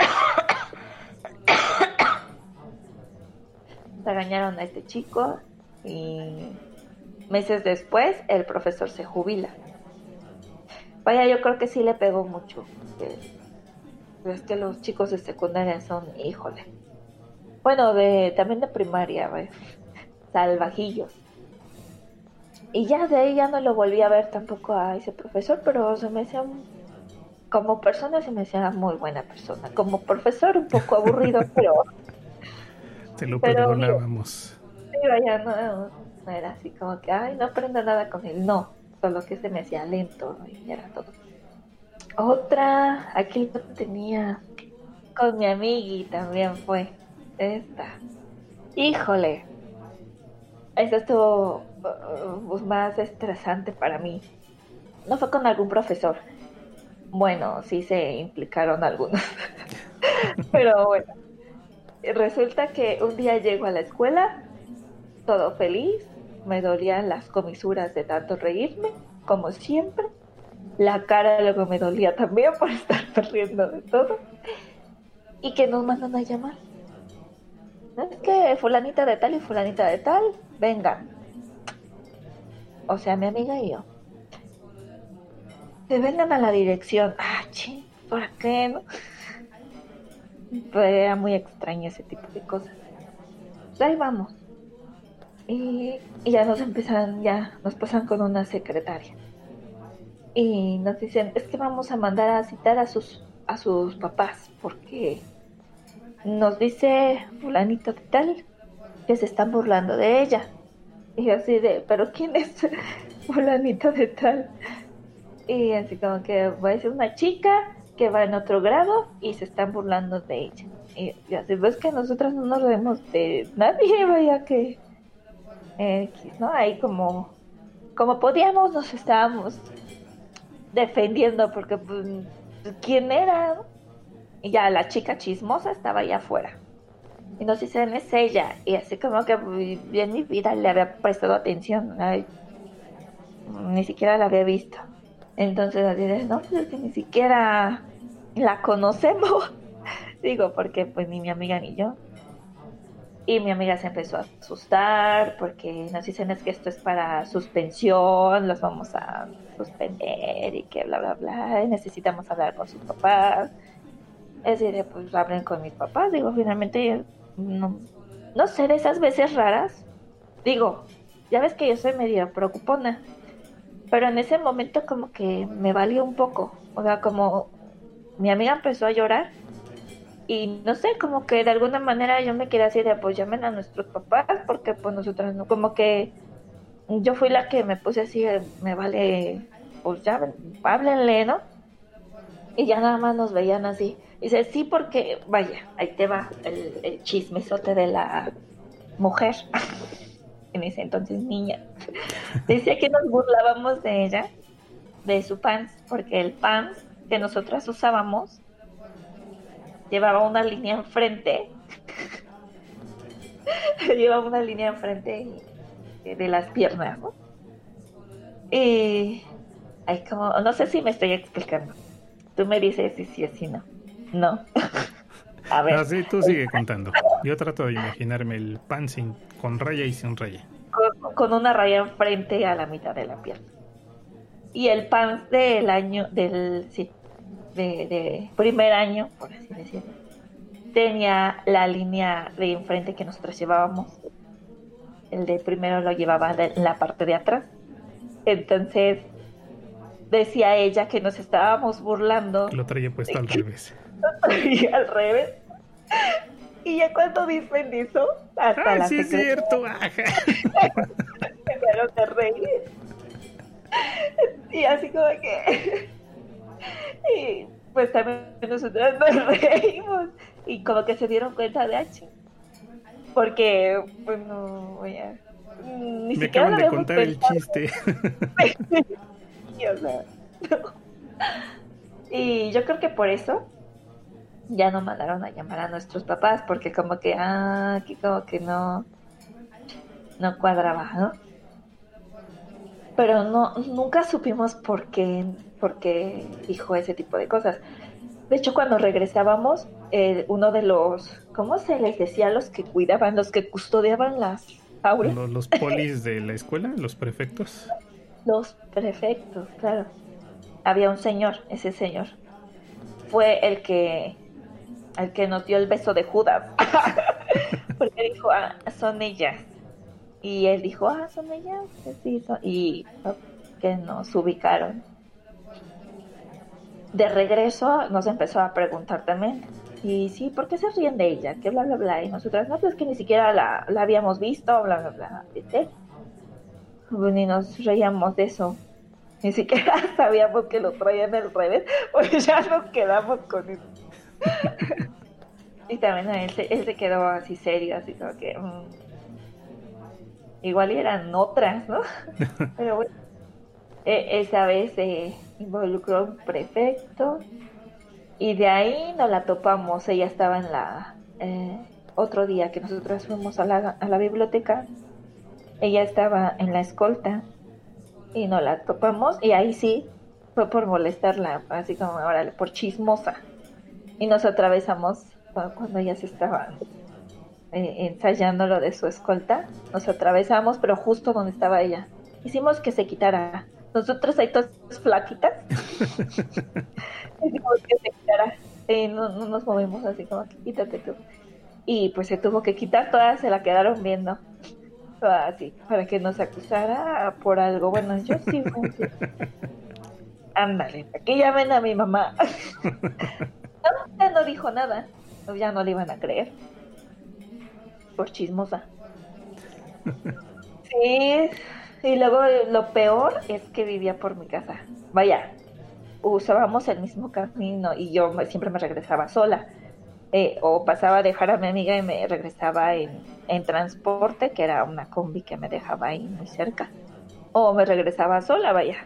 regañaron a este chico y meses después el profesor se jubila. Vaya, yo creo que sí le pegó mucho. Es que los chicos de secundaria son, híjole. Bueno, de también de primaria, salvajillos. Y ya de ahí ya no lo volví a ver tampoco a ese profesor, pero se me hacía como persona se me hacía muy buena persona. Como profesor un poco aburrido, pero... Te lo perdonábamos. Pero ya no, era así como que, ay, no aprendo nada con él. No, solo que se me hacía lento y era todo. Otra, aquí lo tenía con mi amigui también fue esta. Híjole, esta estuvo uh, uh, más estresante para mí. No fue con algún profesor, bueno, sí se implicaron algunos. Pero bueno, resulta que un día llego a la escuela, todo feliz, me dolían las comisuras de tanto reírme, como siempre. La cara luego me dolía también por estar perdiendo de todo. Y que nos mandan a llamar. Es que fulanita de tal y fulanita de tal, vengan. O sea, mi amiga y yo te vengan a la dirección. Ah, ching, ¿por qué no? Era muy extraño ese tipo de cosas. Pues ahí vamos. Y, y ya nos empiezan, ya nos pasan con una secretaria. Y nos dicen, es que vamos a mandar a citar a sus, a sus papás, porque nos dice fulanito de tal que se están burlando de ella. Y así de, pero ¿quién es fulanito de tal? Y así como que va a ser una chica que va en otro grado y se están burlando de ella. Y, así ves que nosotras no nos vemos de nadie, vaya que ¿no? Ahí como, como podíamos nos estábamos defendiendo porque pues, quién era y ya la chica chismosa estaba allá afuera y nos dicen es ella y así como que en mi vida le había prestado atención ni siquiera la había visto entonces así de no pues es que ni siquiera la conocemos digo porque pues ni mi amiga ni yo y mi amiga se empezó a asustar porque nos dicen es que esto es para suspensión, los vamos a suspender y que bla, bla, bla, y necesitamos hablar con sus papás. Es decir, pues hablen con mis papás. Digo, finalmente, no, no sé, de esas veces raras. Digo, ya ves que yo soy medio preocupona. Pero en ese momento como que me valió un poco. O sea, como mi amiga empezó a llorar y no sé, como que de alguna manera yo me quería decir de pues llamen a nuestros papás porque pues nosotras no, como que yo fui la que me puse así, me vale, pues ya, háblenle, ¿no? Y ya nada más nos veían así. Y dice, sí, porque, vaya, ahí te va el, el chismesote de la mujer, en ese entonces niña. Decía que nos burlábamos de ella, de su pants, porque el pants que nosotras usábamos llevaba una línea enfrente. llevaba una línea enfrente de las piernas, ¿no? Y hay como, no sé si me estoy explicando. Tú me dices si sí o si no. No. A ver. Así tú sigue contando. Yo trato de imaginarme el pan sin, con raya y sin raya. Con, una raya enfrente a la mitad de la pierna. Y el pan del año, del, sí, de, primer año, por así decirlo, tenía la línea de enfrente que nosotros llevábamos. El de primero lo llevaba en la parte de atrás. Entonces decía ella que nos estábamos burlando. Lo traía puesto al revés. Lo al revés. Y ya cuando dicen eso, hasta la sí es cierto. de reír. Y así como que y pues también nosotros nos reímos y como que se dieron cuenta de H. Porque, pues no, voy a... Ni Me acaban de contar el chiste. Y yo creo que por eso ya no mandaron a llamar a nuestros papás, porque como que, ah, aquí como que no, no cuadraba, ¿no? Pero no, nunca supimos por qué porque dijo ese tipo de cosas. De hecho, cuando regresábamos, eh, uno de los, ¿cómo se les decía? Los que cuidaban, los que custodiaban las aulas. ¿Los, polis de la escuela? ¿Los prefectos? Los prefectos, claro. Había un señor, ese señor. Fue el que, el que nos dio el beso de Judas. Porque dijo, ah, son ellas. Y él dijo, ah, son ellas. Sí, son... Y que nos ubicaron de regreso nos empezó a preguntar también, y sí, ¿por qué se ríen de ella? Que bla, bla, bla. Y nosotras, no, pues que ni siquiera la, la habíamos visto, bla, bla, bla. ¿viste? Ni nos reíamos de eso. Ni siquiera sabíamos que lo traían al revés, pues ya nos quedamos con eso. Y también él se, él se quedó así serio, así como que... Mm, igual eran otras, ¿no? Pero bueno, e, esa vez... Eh, involucró un prefecto y de ahí no la topamos. Ella estaba en la... Eh, otro día que nosotros fuimos a la, a la biblioteca, ella estaba en la escolta y no la topamos y ahí sí fue por molestarla, así como ahora por chismosa. Y nos atravesamos cuando ella se estaba eh, ensayando lo de su escolta, nos atravesamos, pero justo donde estaba ella. Hicimos que se quitara nosotros ahí todas flaquitas. que no, nos movemos así como quítate tú. Y pues se tuvo que quitar, todas se la quedaron viendo. Ah, sí, para que nos acusara por algo. Bueno, yo sí. Ándale, que llamen a mi mamá. no, dijo nada. Ya no le iban a creer. Por chismosa. Sí, y luego lo peor es que vivía por mi casa. Vaya, usábamos el mismo camino y yo siempre me regresaba sola. Eh, o pasaba a dejar a mi amiga y me regresaba en, en transporte, que era una combi que me dejaba ahí muy cerca. O me regresaba sola, vaya.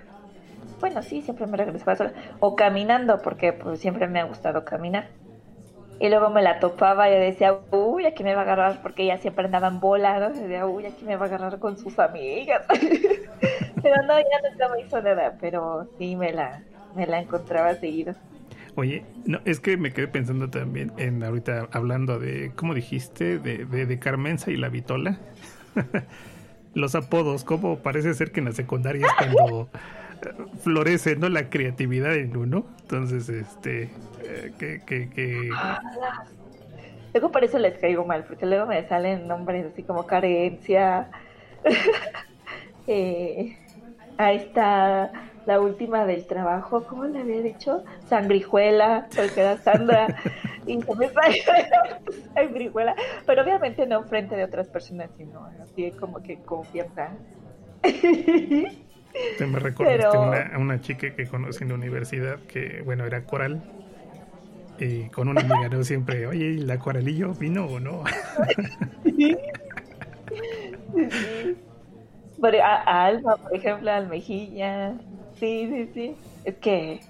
Bueno, sí, siempre me regresaba sola. O caminando, porque pues, siempre me ha gustado caminar. Y luego me la topaba y decía, uy, aquí me va a agarrar, porque ella siempre andaba en bola. Decía, uy, aquí me va a agarrar con sus amigas. pero no, ya nunca me hizo nada, pero sí me la, me la encontraba seguido. Oye, no, es que me quedé pensando también en ahorita hablando de, ¿cómo dijiste? De, de, de Carmenza y la Vitola. Los apodos, ¿cómo parece ser que en la secundaria es cuando florece, ¿no? La creatividad en uno. Entonces, este, eh, que, que, que... Luego por eso les caigo mal, porque luego me salen nombres así como carencia. eh, ahí está la última del trabajo, ¿cómo le había dicho? Sangrijuela, porque era Sandra. y me sangrijuela. Pero obviamente no frente de otras personas, sino así como que confianza. Te me recordaste Pero... una, una chica que conocí en la universidad que, bueno, era coral. Y con una amiga ¿no? siempre, oye, ¿la coralillo vino o no? sí. sí. Pero a, a, Alma, por ejemplo, a Almejilla. Sí, sí, sí. Es que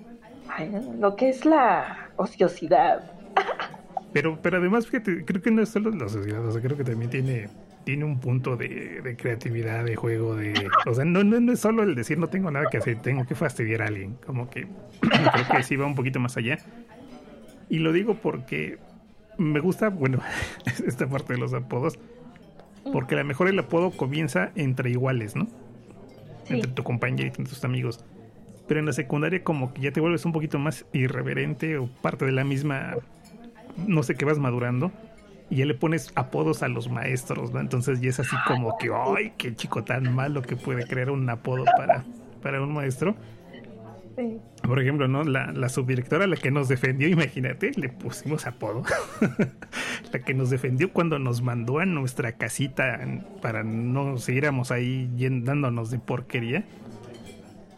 ay, lo que es la ociosidad. Pero, pero además, fíjate, creo que no es solo la ociosidad, o sea, creo que también tiene tiene un punto de, de, creatividad, de juego, de... O sea, no, no, no, es solo el decir no tengo nada que hacer, tengo que fastidiar a alguien. Como que creo que sí va un poquito más allá. Y lo digo porque me gusta, bueno, esta parte de los apodos, porque a lo mejor el apodo comienza entre iguales, ¿no? Sí. Entre tu compañero y entre tus amigos. Pero en la secundaria como que ya te vuelves un poquito más irreverente o parte de la misma, no sé, qué vas madurando y ya le pones apodos a los maestros, ¿no? Entonces ya es así como que, ¡ay, qué chico tan malo que puede crear un apodo para, para un maestro! Sí. Por ejemplo, ¿no? La, la subdirectora, la que nos defendió, imagínate, le pusimos apodo. la que nos defendió cuando nos mandó a nuestra casita para no siguiéramos ahí dándonos de porquería,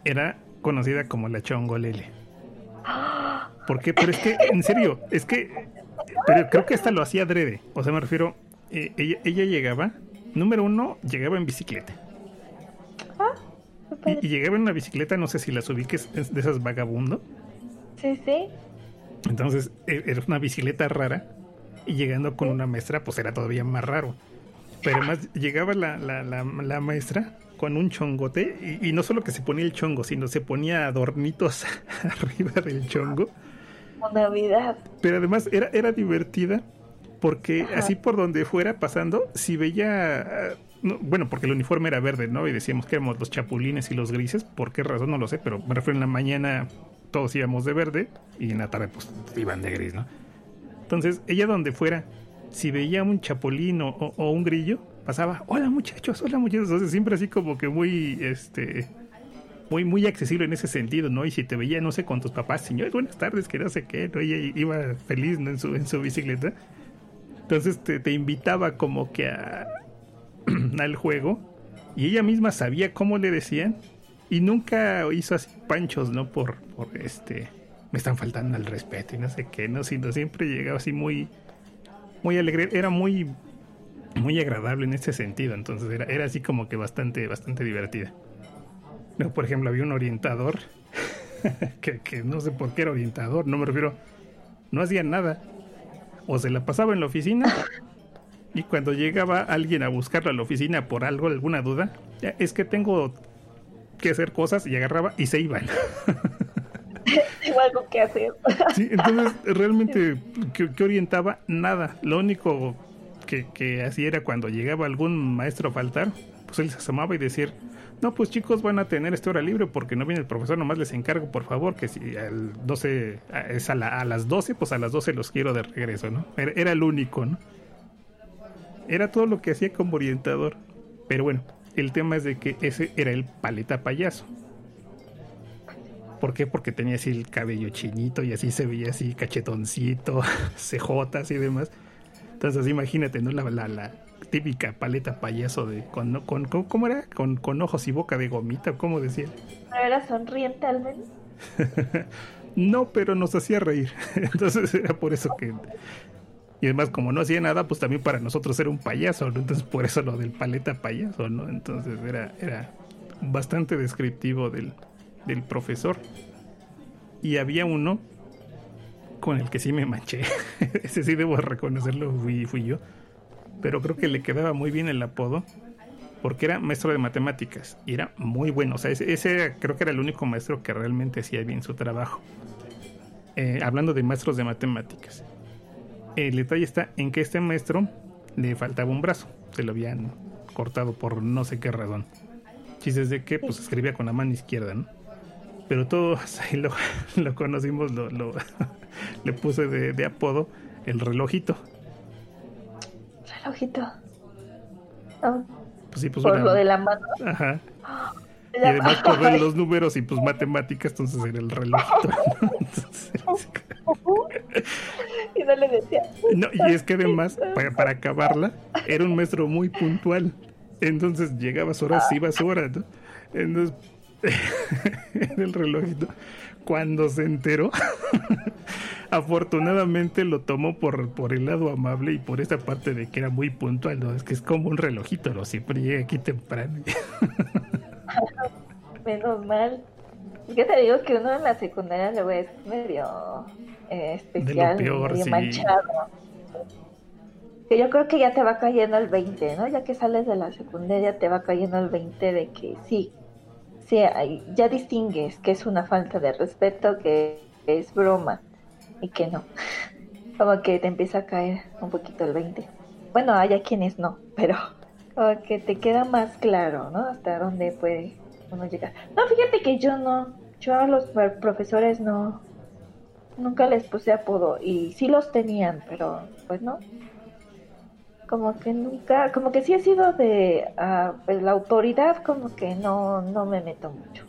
era conocida como la Chongolele. ¿Por qué? Pero es que, en serio, es que pero creo que esta lo hacía adrede. O sea, me refiero, eh, ella, ella, llegaba, número uno, llegaba en bicicleta. Ah, y, y, llegaba en una bicicleta, no sé si las ubiques, de esas vagabundo. Sí, sí. Entonces, e, era una bicicleta rara. Y llegando con una maestra, pues era todavía más raro. Pero además llegaba la, la, la, la maestra con un chongote. Y, y, no solo que se ponía el chongo, sino se ponía adornitos arriba del chongo. Navidad. Pero además era, era divertida porque Ajá. así por donde fuera pasando, si veía, no, bueno, porque el uniforme era verde, ¿no? Y decíamos que éramos los chapulines y los grises, ¿por qué razón? No lo sé, pero me refiero en la mañana todos íbamos de verde y en la tarde pues iban de gris, ¿no? Entonces, ella donde fuera, si veía un chapulín o, o, o un grillo, pasaba, hola muchachos, hola muchachos, entonces siempre así como que muy, este, muy, muy accesible en ese sentido, ¿no? Y si te veía, no sé, con tus papás, señores, buenas tardes, que no sé qué, ¿no? Ella iba feliz ¿no? en, su, en su bicicleta. Entonces te, te invitaba como que a, al juego y ella misma sabía cómo le decían y nunca hizo así panchos, ¿no? Por, por este, me están faltando al respeto y no sé qué, ¿no? Sino siempre llegaba así muy, muy alegre, era muy, muy agradable en ese sentido, entonces era, era así como que bastante, bastante divertida. No, por ejemplo, había un orientador que, que, no sé por qué era orientador, no me refiero, no hacía nada. O se la pasaba en la oficina y cuando llegaba alguien a buscarlo a la oficina por algo, alguna duda, es que tengo que hacer cosas y agarraba y se iban. Tengo algo que hacer. sí, entonces realmente, ¿qué, qué orientaba? Nada. Lo único que, que hacía era cuando llegaba algún maestro a faltar, pues él se asomaba y decir, no, pues chicos van a tener esta hora libre porque no viene el profesor, nomás les encargo por favor que si al 12 es a, la, a las 12, pues a las 12 los quiero de regreso, ¿no? Era, el único, ¿no? Era todo lo que hacía como orientador. Pero bueno, el tema es de que ese era el paleta payaso. ¿Por qué? Porque tenía así el cabello chinito y así se veía así cachetoncito, cejotas y demás. Entonces imagínate, ¿no? La, la, la típica paleta payaso de con, con, ¿cómo era? Con, con ojos y boca de gomita, ¿cómo decía? ¿Era sonriente al menos? no, pero nos hacía reír. Entonces era por eso que... Y además, como no hacía nada, pues también para nosotros era un payaso, ¿no? Entonces por eso lo del paleta payaso, ¿no? Entonces era, era bastante descriptivo del, del profesor. Y había uno con el que sí me manché. Ese sí debo reconocerlo, fui, fui yo. Pero creo que le quedaba muy bien el apodo porque era maestro de matemáticas y era muy bueno. O sea, ese, creo que era el único maestro que realmente hacía bien su trabajo. Eh, hablando de maestros de matemáticas. El detalle está en que este maestro le faltaba un brazo. Se lo habían cortado por no sé qué razón. Chistes de que pues escribía con la mano izquierda, ¿no? Pero todos ahí lo, lo conocimos, lo, lo le puse de, de apodo el relojito. Relojito. Pues sí, pues Por una- lo de la mano. Ajá. Y además por ver los números y pues matemáticas, entonces era el. Entonces, y no le decía. no, y es que además, para, para acabarla, era un maestro muy puntual. Entonces llegaba a su hora, se iba a su hora, ¿no? Entonces, era el relojito. Cuando se enteró, afortunadamente lo tomó por, por el lado amable y por esta parte de que era muy puntual, ¿no? Es que es como un relojito, ¿no? Siempre llega aquí temprano. Menos mal. ¿Qué te digo que uno en la secundaria luego es medio eh, especial, peor, medio sí. manchado? Que yo creo que ya te va cayendo el 20, ¿no? Ya que sales de la secundaria te va cayendo el 20 de que sí, sí, ya distingues que es una falta de respeto, que es broma y que no. Como que te empieza a caer un poquito el 20. Bueno, hay a quienes no, pero como que te queda más claro, ¿no? Hasta dónde puede uno llegar. No, fíjate que yo no, yo a los pro- profesores no, nunca les puse apodo y sí los tenían, pero pues no. Como que nunca, como que sí he sido de pues, la autoridad, como que no, no me meto mucho.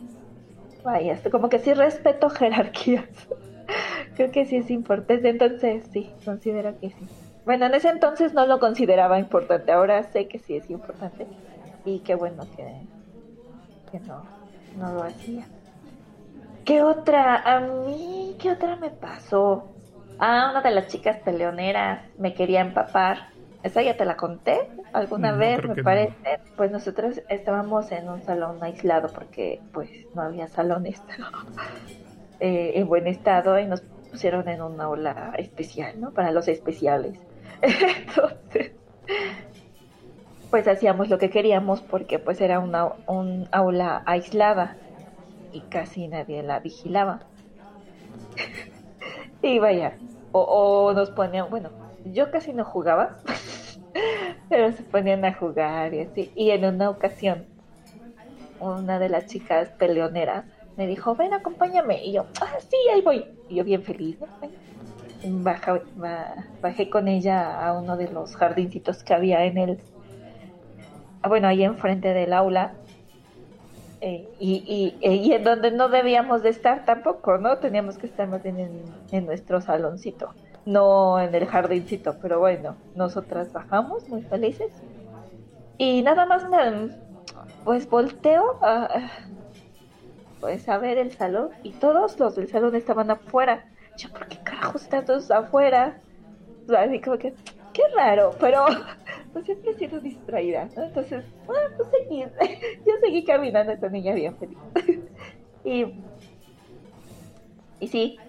Vaya, como que sí respeto jerarquías. Creo que sí es importante, entonces sí, considero que sí. Bueno, en ese entonces no lo consideraba importante, ahora sé que sí es importante y qué bueno que, que no, no lo hacía. ¿Qué otra? A mí, ¿qué otra me pasó? Ah, una de las chicas peleoneras me quería empapar. Esa ya te la conté alguna No, vez, me no. parece. Pues nosotros estábamos en un salón aislado porque pues no había salones eh, en buen estado y nos pusieron en una aula especial, ¿no? Para los especiales. Entonces, pues hacíamos lo que queríamos porque pues era una un aula aislada y casi nadie la vigilaba. y vaya, o, o nos ponían, bueno, yo casi no jugaba, pero se ponían a jugar y así. Y en una ocasión, una de las chicas peleoneras me dijo, ven, acompáñame. Y yo, ah, sí, ahí voy. Y yo bien feliz, bajé con ella a uno de los jardincitos que había en el, ah, bueno, ahí enfrente del aula. Eh, y, y, y en donde no debíamos de estar tampoco, ¿no? Teníamos que estar más bien en, en nuestro saloncito, no en el jardincito, pero bueno, nosotras bajamos muy felices. Y nada más me, pues volteo a, pues a ver el salón y todos los del salón estaban afuera. Yo, ¿por qué carajo están todos afuera? Así como que, qué raro, pero pues siempre he sido distraída. Entonces, ah, pues seguí, yo seguí caminando esta niña bien feliz. y, y sí,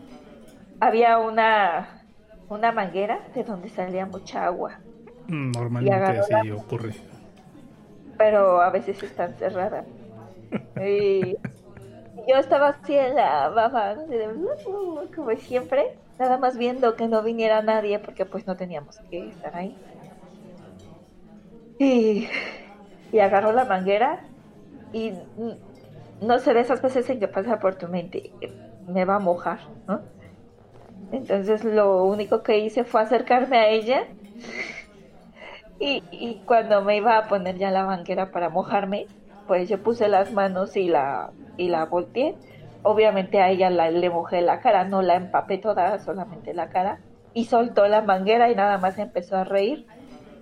había una, una manguera de donde salía mucha agua, Mm, Normalmente así la- ocurre. pero a veces están cerradas. Y yo estaba así en la baba, "Uh, uh", como siempre, nada más viendo que no viniera nadie porque pues no teníamos que estar ahí. Y, y agarró la manguera y no sé de esas veces en que pasa por tu mente, me va a mojar, ¿no? Entonces lo único que hice fue acercarme a ella Y, y cuando me iba a poner ya la banquera para mojarme, pues yo puse las manos y la, y la volteé. Obviamente a ella la, le mojé la cara, no la empapé toda, solamente la cara. Y soltó la manguera y nada más empezó a reír.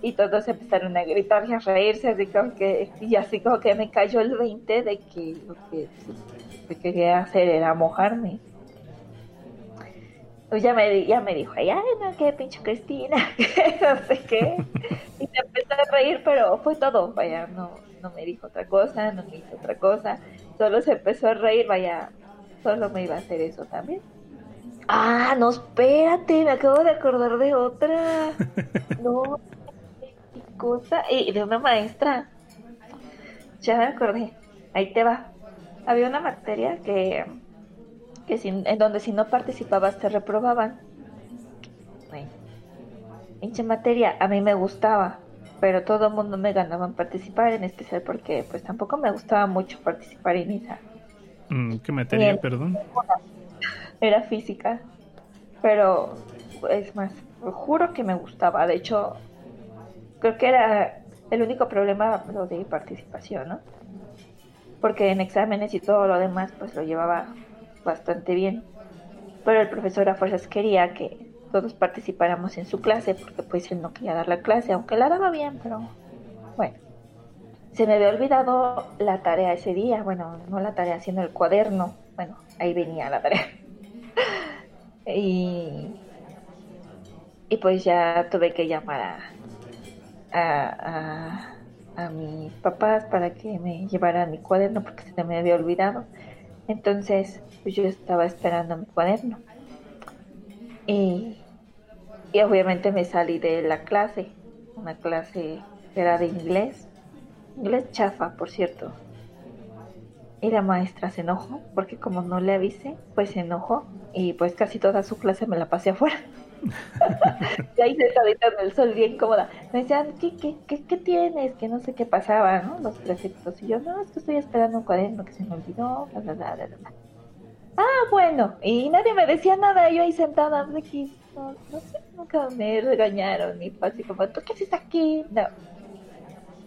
Y todos empezaron a gritar y a reírse, así como que, y así como que me cayó el 20 de que lo que, que quería hacer era mojarme. Pues ya me, ya me dijo, ay, no, qué pinche Cristina, no sé qué. Y se empezó a reír, pero fue todo, vaya, no, no me dijo otra cosa, no me hizo otra cosa, solo se empezó a reír, vaya, solo me iba a hacer eso también. Ah, no, espérate, me acabo de acordar de otra. No, qué cosa, y de una maestra. Ya me acordé, ahí te va. Había una materia que que en donde si no participabas te reprobaban. Bueno, pinche materia, a mí me gustaba, pero todo el mundo me ganaba en participar, en especial porque pues tampoco me gustaba mucho participar en esa. Mm, ¿Qué materia, perdón? Era física, pero es más, juro que me gustaba, de hecho, creo que era el único problema lo de participación, ¿no? Porque en exámenes y todo lo demás pues lo llevaba bastante bien. Pero el profesor a fuerzas quería que todos participáramos en su clase porque pues él no quería dar la clase, aunque la daba bien, pero bueno. Se me había olvidado la tarea ese día, bueno, no la tarea, sino el cuaderno. Bueno, ahí venía la tarea. y, y pues ya tuve que llamar a, a, a, a mis papás para que me llevaran mi cuaderno porque se me había olvidado. Entonces pues yo estaba esperando mi cuaderno. Y, y obviamente me salí de la clase, una clase que era de inglés, inglés chafa, por cierto. Y la maestra se enojó, porque como no le avisé, pues se enojó y pues casi toda su clase me la pasé afuera. Y ahí sentadita en el sol, bien cómoda. Me decían, ¿qué, qué, qué, qué tienes? Que no sé qué pasaba, ¿no? Los prefectos. Y yo, no, es que estoy esperando un cuaderno que se me olvidó, bla, bla, bla, bla. Ah, bueno, y nadie me decía nada, yo ahí sentada, aquí, no, no sé, nunca me regañaron, ni fue así como, ¿tú qué haces aquí? No.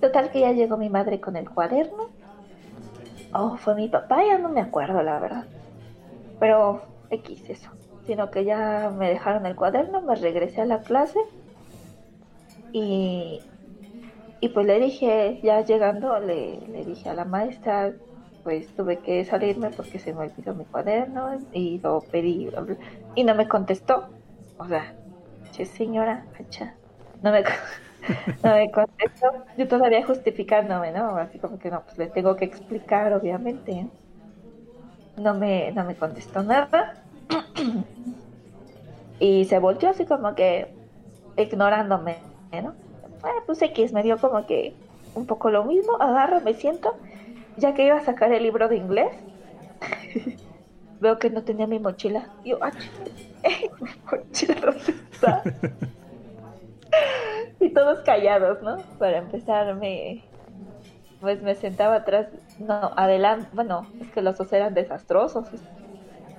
Total que ya llegó mi madre con el cuaderno. Oh, fue mi papá, ya no me acuerdo, la verdad. Pero X eso. Sino que ya me dejaron el cuaderno, me regresé a la clase y, y pues le dije, ya llegando, le, le dije a la maestra, pues tuve que salirme porque se me olvidó mi cuaderno y lo pedí y no me contestó. O sea, che señora, no me, no me contestó. Yo todavía justificándome, ¿no? Así como que no, pues le tengo que explicar, obviamente. No me, no me contestó nada. Y se volteó así como que ignorándome, ¿no? Bueno, pues X me dio como que un poco lo mismo, agarro, me siento ya que iba a sacar el libro de inglés, veo que no tenía mi mochila. yo, ah, mi mochila, ¿dónde y todos callados, ¿no? Para empezar, me, pues me sentaba atrás, no, adelante, bueno, es que los dos eran desastrosos.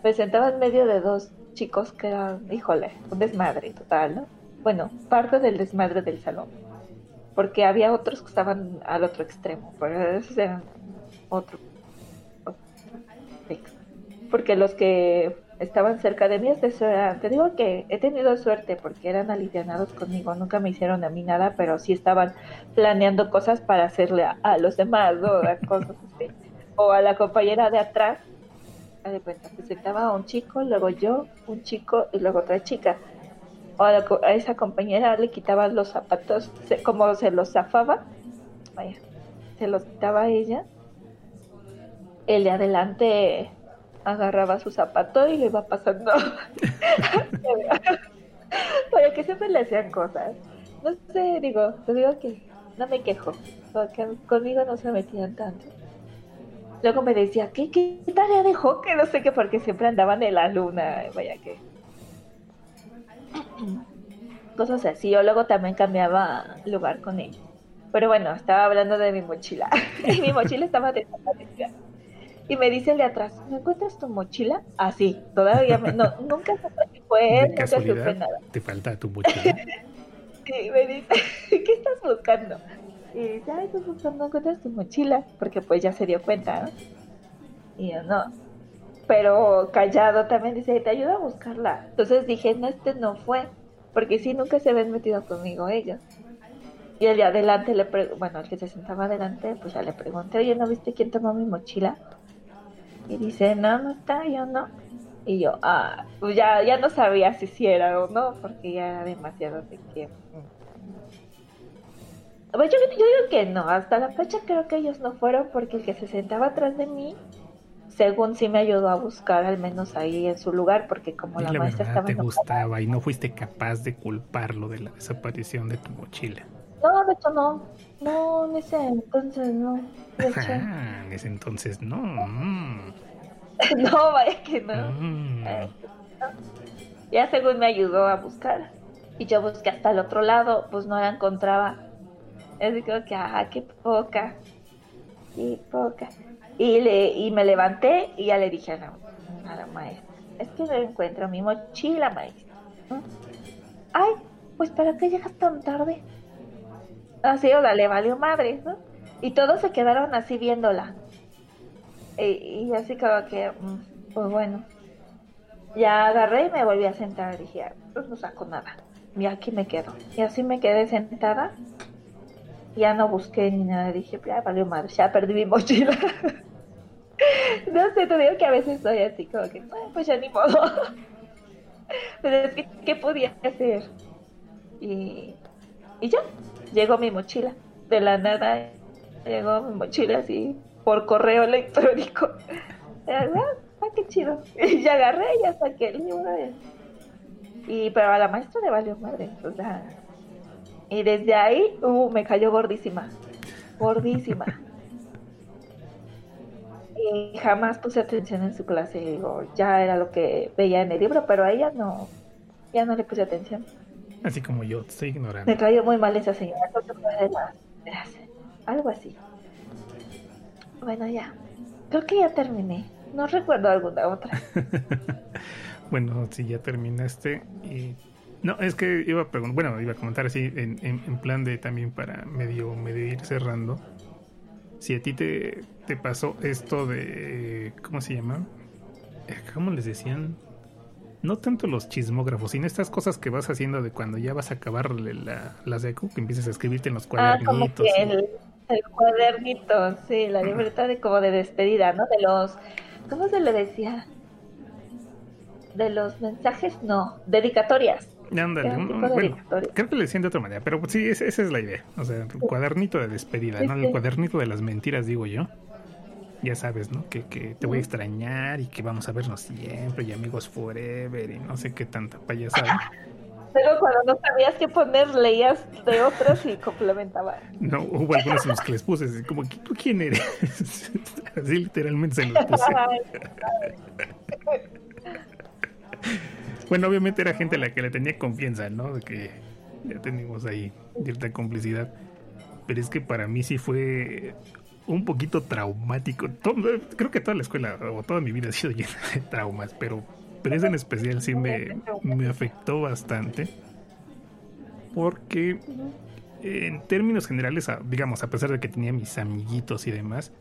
Me sentaba en medio de dos chicos que eran, híjole, un desmadre total, ¿no? Bueno, parte del desmadre del salón. Porque había otros que estaban al otro extremo, pero esos eran otro, Porque los que estaban cerca de mí, te digo que he tenido suerte porque eran alivianados conmigo, nunca me hicieron a mí nada, pero sí estaban planeando cosas para hacerle a, los demás, ¿no? cosas O a la compañera de atrás, de cuenta, que sentaba un chico, luego yo, un chico y luego otra chica. O a, a esa compañera le quitaba los zapatos, como se los zafaba, vaya, se los quitaba a ella el de adelante agarraba su zapato y le iba pasando. Para que siempre le hacían cosas. No sé, digo, te digo que no me quejo, porque conmigo no se metían tanto. Luego me decía, ¿qué, qué tarea dejó? Que no sé qué, porque siempre andaban en la luna, vaya que. Cosas así. Yo luego también cambiaba lugar con ellos. Pero bueno, estaba hablando de mi mochila. y mi mochila estaba desaparecida. Y me dice el de atrás, ¿me encuentras tu mochila? Así, todavía me, no, nunca supe fue él, nunca supe nada. Te falta tu mochila. Y me dice, ¿qué estás buscando? Y dice, ay, estoy buscando encuentras tu mochila, porque pues ya se dio cuenta, ¿no? Y yo no. Pero callado también dice, te ayudo a buscarla. Entonces dije, no, este no fue, porque sí, nunca se habían metido conmigo ellos. Y el de adelante le bueno, el que se sentaba adelante, pues ya le pregunté, oye, ¿no viste quién tomó mi mochila? Y dice, no, no está, yo no. Y yo, ah, pues ya, ya no sabía si sí era o no, porque ya era demasiado de tiempo. Pues yo, yo digo que no, hasta la fecha creo que ellos no fueron porque el que se sentaba atrás de mí, según sí me ayudó a buscar al menos ahí en su lugar, porque como Y la, la maestra verdad estaba te gustaba y no fuiste capaz de culparlo de la desaparición de tu mochila. No, de hecho no. No, en ese entonces no. De hecho, Ah, en ese entonces no. Mm, no, vaya que no. mm. Eh, Ya según me ayudó a buscar. Y yo busqué hasta el otro lado, pues no la encontraba. Así como que, ah, qué poca. Qué poca. Y, le, y me levanté y ya le dije a la, la maestra, es que no encuentro mi mochila, maestra. Ay, pues ¿para qué llegas tan tarde? Así, o sea, le valió madre, ¿no? Y todos se quedaron así viéndola. Y, y así como que, mm, pues bueno. Ya agarré y me volví a sentar. Dije, "Ah, pues no saco nada. Y aquí me quedo. Y así me quedé sentada. Ya no busqué ni nada. Dije, ya valió madre, ya perdí mi mochila. no sé, te digo que a veces soy así como que, "Ay, pues ya ni modo. Pero es que, ¿qué podía hacer? Y, y ya, llegó mi mochila. De la nada llegó mi mochila así por correo electrónico. Y, ah, ah, qué chido. Y ya agarré ya saqué el libro. Y, pero a la maestra le valió madre. O sea, y desde ahí, uh, me cayó gordísima. Gordísima. Y jamás puse atención en su clase. Digo, ya era lo que veía en el libro, pero a ella no, ya no le puse atención. Así como yo, estoy ignorando. Me cayó muy mal esa señora. algo así. Bueno, ya. Creo que ya terminé. No recuerdo alguna otra. Bueno, si ya terminaste y... No, es que iba a preguntar, bueno, iba a comentar así en, en- en plan de también para medio, medio ir cerrando. Si a ti te, te pasó esto de... ¿Cómo se llama? ¿Cómo les decían? No tanto los chismógrafos, sino estas cosas que vas haciendo de cuando ya vas a acabar la, la secu, que empiezas a escribirte en los Ah, como cuadernitos. que el, el cuadernito, sí, la libreta de como de despedida, ¿no? De los, ¿cómo se le decía? De los mensajes, no, dedicatorias. Ándale, un bueno, creo que le decían de otra manera, pero sí, esa, esa es la idea. O sea, el cuadernito de despedida, ¿no? El cuadernito de las mentiras, digo yo. Ya sabes, ¿no? Que, que te voy a extrañar y que vamos a vernos siempre y amigos forever y no sé qué tanta payasada. Pero cuando no sabías qué poner, leías de otros y complementabas. No, hubo algunos en los que les puse así como, ¿tú quién eres? Así literalmente se los puse. Bueno, obviamente era gente a la que le tenía confianza, ¿no? De que ya teníamos ahí cierta complicidad. Pero es que para mí sí fue un poquito traumático. Creo que toda la escuela o toda mi vida ha sido llena de traumas, pero, pero ese en especial sí me, me afectó bastante. Porque en términos generales, digamos, a pesar de que tenía mis amiguitos y demás,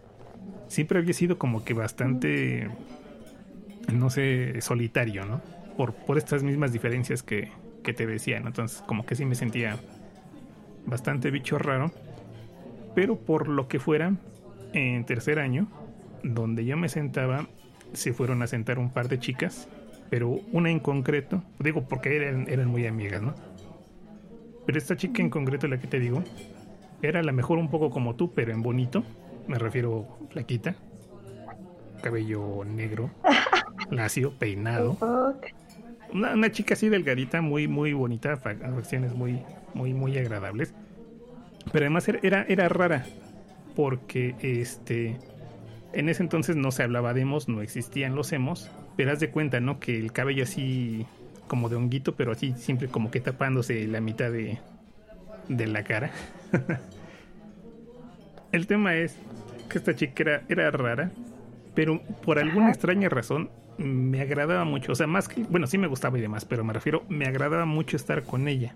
siempre había sido como que bastante, no sé, solitario, ¿no? Por, por estas mismas diferencias que, que te decía, ¿no? Entonces, como que sí me sentía bastante bicho raro. Pero por lo que fuera, en tercer año, donde yo me sentaba, se fueron a sentar un par de chicas, pero una en concreto, digo porque eran, eran muy amigas, ¿no? Pero esta chica en concreto, la que te digo, era a lo mejor un poco como tú, pero en bonito. Me refiero flaquita, cabello negro, lacio, peinado. Una, una chica así delgadita, muy, muy bonita, fa- facciones muy, muy, muy agradables. Pero además era, era, era rara, porque este, en ese entonces no se hablaba de emos, no existían los emos, pero haz de cuenta, ¿no? Que el cabello así, como de honguito, pero así siempre como que tapándose la mitad de, de la cara. el tema es que esta chica era, era rara, pero por alguna extraña razón me agradaba mucho. O sea, más que, bueno, sí me gustaba y demás, pero me refiero, me agradaba mucho estar con ella.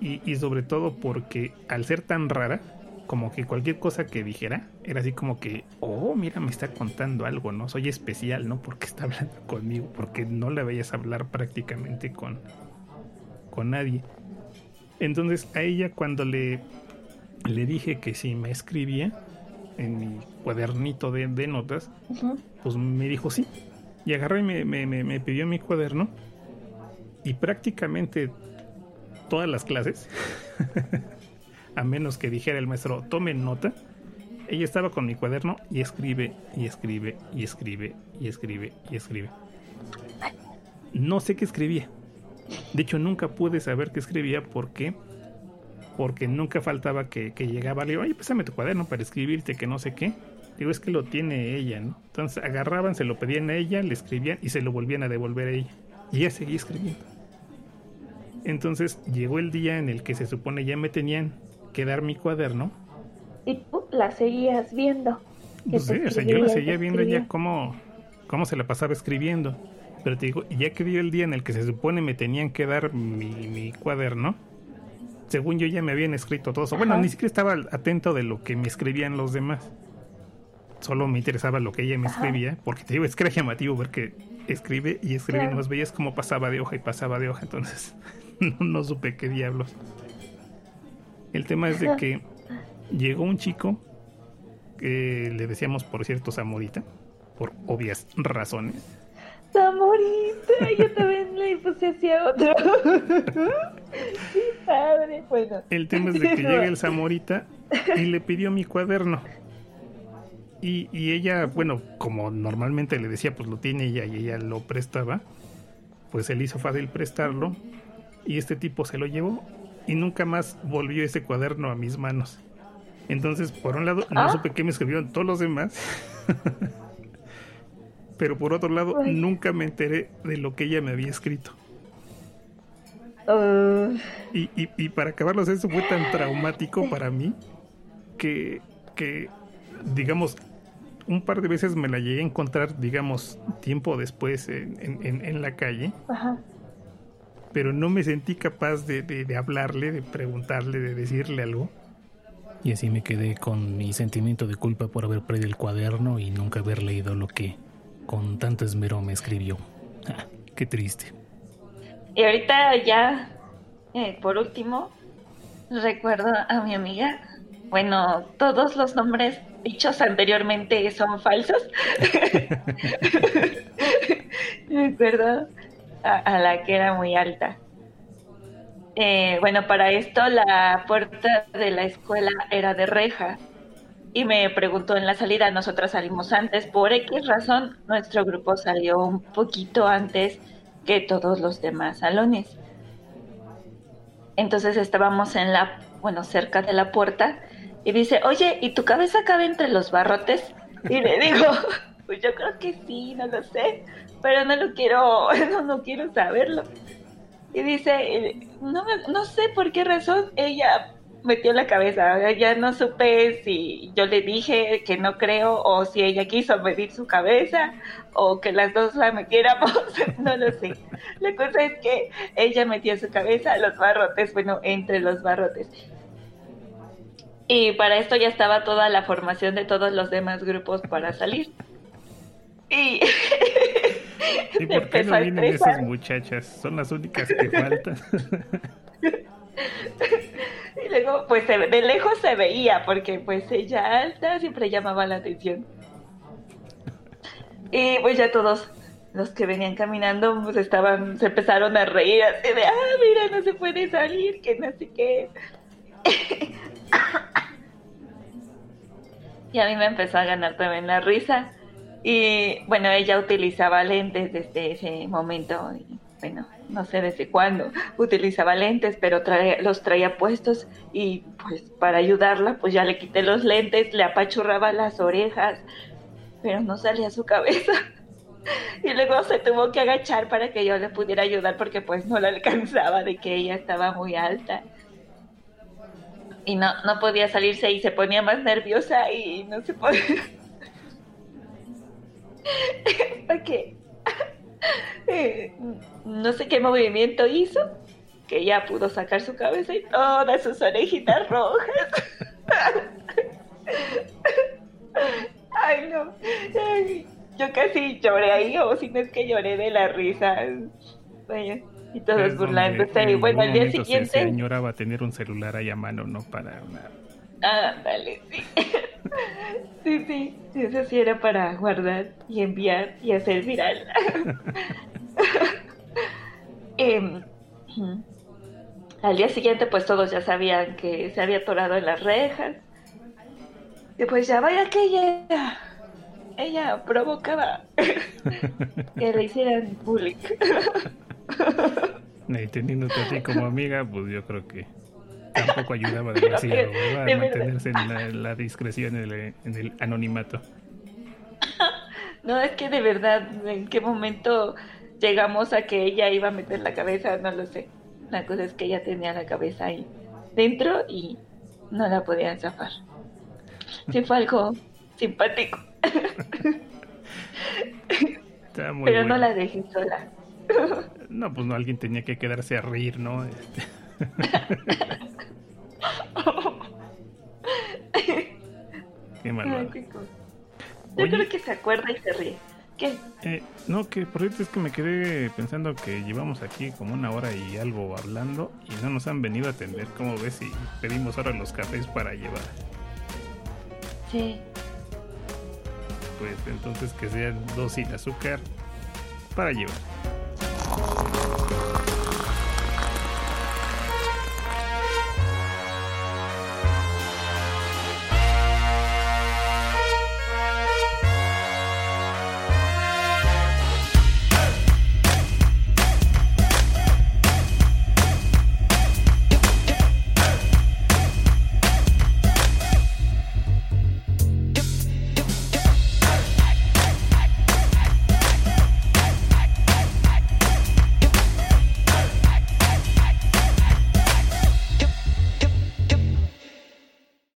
Y, y sobre todo porque al ser tan rara, como que cualquier cosa que dijera era así como que, oh, mira, me está contando algo, ¿no? Soy especial, ¿no? Porque está hablando conmigo, porque no la veías hablar prácticamente con, con nadie. Entonces a ella cuando le, le dije que si me escribía en mi cuadernito de, de notas, pues me dijo sí. Y agarró y me, me, me, me pidió mi cuaderno. Y prácticamente todas las clases a menos que dijera el maestro, tomen nota. Ella estaba con mi cuaderno y escribe, y escribe, y escribe, y escribe, y escribe. No sé qué escribía. De hecho, nunca pude saber qué escribía. ¿Por qué? Porque nunca faltaba que, llegaba. Le digo, oye, pésame tu cuaderno para escribirte que no sé qué. Digo, es que lo tiene ella, ¿no? Entonces agarraban, se lo pedían a ella, le escribían y se lo volvían a devolver a ella. Y ella seguía escribiendo. Entonces llegó el día en el que se supone ya me tenían quedar mi cuaderno. Y tú la seguías viendo. Pues sí, o sea, yo la seguía viendo ya cómo, cómo se la pasaba escribiendo. Pero te digo, ya que dio el día en el que se supone me tenían que dar mi, cuaderno, según yo ya me habían escrito todo eso. Bueno, ni siquiera estaba atento de lo que me escribían los demás. Solo me interesaba lo que ella me escribía, porque te digo, es que era llamativo ver que escribe y escribe, y nos veías cómo pasaba de hoja y pasaba de hoja, entonces no, no supe qué diablos. El tema es de que llegó un chico que le decíamos, por cierto, Zamorita, por obvias razones. Zamorita, yo también le puse hacia otro. sí, padre. Bueno. El tema es de que llega el Zamorita y le pidió mi cuaderno. Y, y, ella, bueno, como normalmente le decía, pues lo tiene ella y ella lo prestaba, pues él hizo fácil prestarlo y este tipo se lo llevó y nunca más volvió ese cuaderno a mis manos. Entonces, por un lado, no ah. supe qué me escribieron todos los demás. Pero por otro lado, nunca me enteré de lo que ella me había escrito. Uh. Y, y, para acabarlos, eso fue tan traumático para mí que, que, digamos, un par de veces me la llegué a encontrar, digamos, tiempo después en, en, en la calle. Ajá pero no me sentí capaz de, hablarle, de preguntarle, de decirle algo. Y así me quedé con mi sentimiento de culpa por haber perdido el cuaderno y nunca haber leído lo que con tanto esmero me escribió. Ah, qué triste. Y ahorita ya, eh, por último, recuerdo a mi amiga. Bueno, todos los nombres dichos anteriormente son falsos. recuerdo a, la que era muy alta. Eh, bueno, para esto la puerta de la escuela era de reja y me preguntó en la salida, nosotras salimos antes, por X razón nuestro grupo salió un poquito antes que todos los demás salones. Entonces estábamos en la, bueno, cerca de la puerta y dice, oye, ¿y tu cabeza cabe entre los barrotes? Y le digo, pues yo creo que sí, no lo sé pero no lo quiero, no, no quiero saberlo. Y dice, no, no sé por qué razón ella metió la cabeza. Ya no supe si yo le dije que no creo o si ella quiso medir su cabeza o que las dos la metiéramos. no lo sé. La cosa es que ella metió su cabeza a los barrotes, bueno, entre los barrotes. Y para esto ya estaba toda la formación de todos los demás grupos para salir. Y ¿Y por qué no vienen esas muchachas? Son las únicas que faltan. y luego, pues de lejos se veía, porque pues ella alta siempre llamaba la atención. Y pues ya todos los que venían caminando pues estaban, se empezaron a reír así de, ah, mira, no se puede salir, que no sé qué. y a mí me empezó a ganar también la risa. Y bueno, ella utilizaba lentes desde ese momento, y, bueno, no sé desde cuándo utilizaba lentes, pero los traía puestos y pues para ayudarla, pues ya le quité los lentes, le apachurraba las orejas, pero no salía su cabeza. Y luego se tuvo que agachar para que yo le pudiera ayudar porque pues no la alcanzaba de que ella estaba muy alta. Y no, no podía salirse y se ponía más nerviosa y no se podía porque eh, no sé qué movimiento hizo, que ya pudo sacar su cabeza y todas sus orejitas rojas. Ay, no. yo casi lloré ahí, o si no es que lloré de la risa. Vaya, y todos burlándose. Y bueno, al día siguiente. Se señora va a tener un celular ahí a mano, ¿no? Para una. Ah, dale, sí. sí, sí. Eso sí era para guardar y enviar y hacer viral. eh, al día siguiente, pues todos ya sabían que se había atorado en las rejas. Y pues ya vaya que ella, ella provocaba que le hicieran bullying. y teniéndote a ti como amiga, pues yo creo que tampoco ayudaba demasiado a mantenerse en la, discreción, en el, en el anonimato. No, es que de verdad, ¿en qué momento llegamos a que ella iba a meter la cabeza? No lo sé. La cosa es que ella tenía la cabeza ahí dentro y no la podían zafar. Sí fue algo simpático. Pero no la dejé sola. No, pues no, alguien tenía que quedarse a reír, ¿no? Este. Qué mal. Yo creo que se acuerda y se ríe. ¿Qué? Eh, no, que por cierto es que me quedé pensando que llevamos aquí como una hora y algo hablando y no nos han venido a atender. ¿Cómo ves si pedimos ahora los cafés para llevar? Sí. Pues entonces que sean dos sin azúcar para llevar.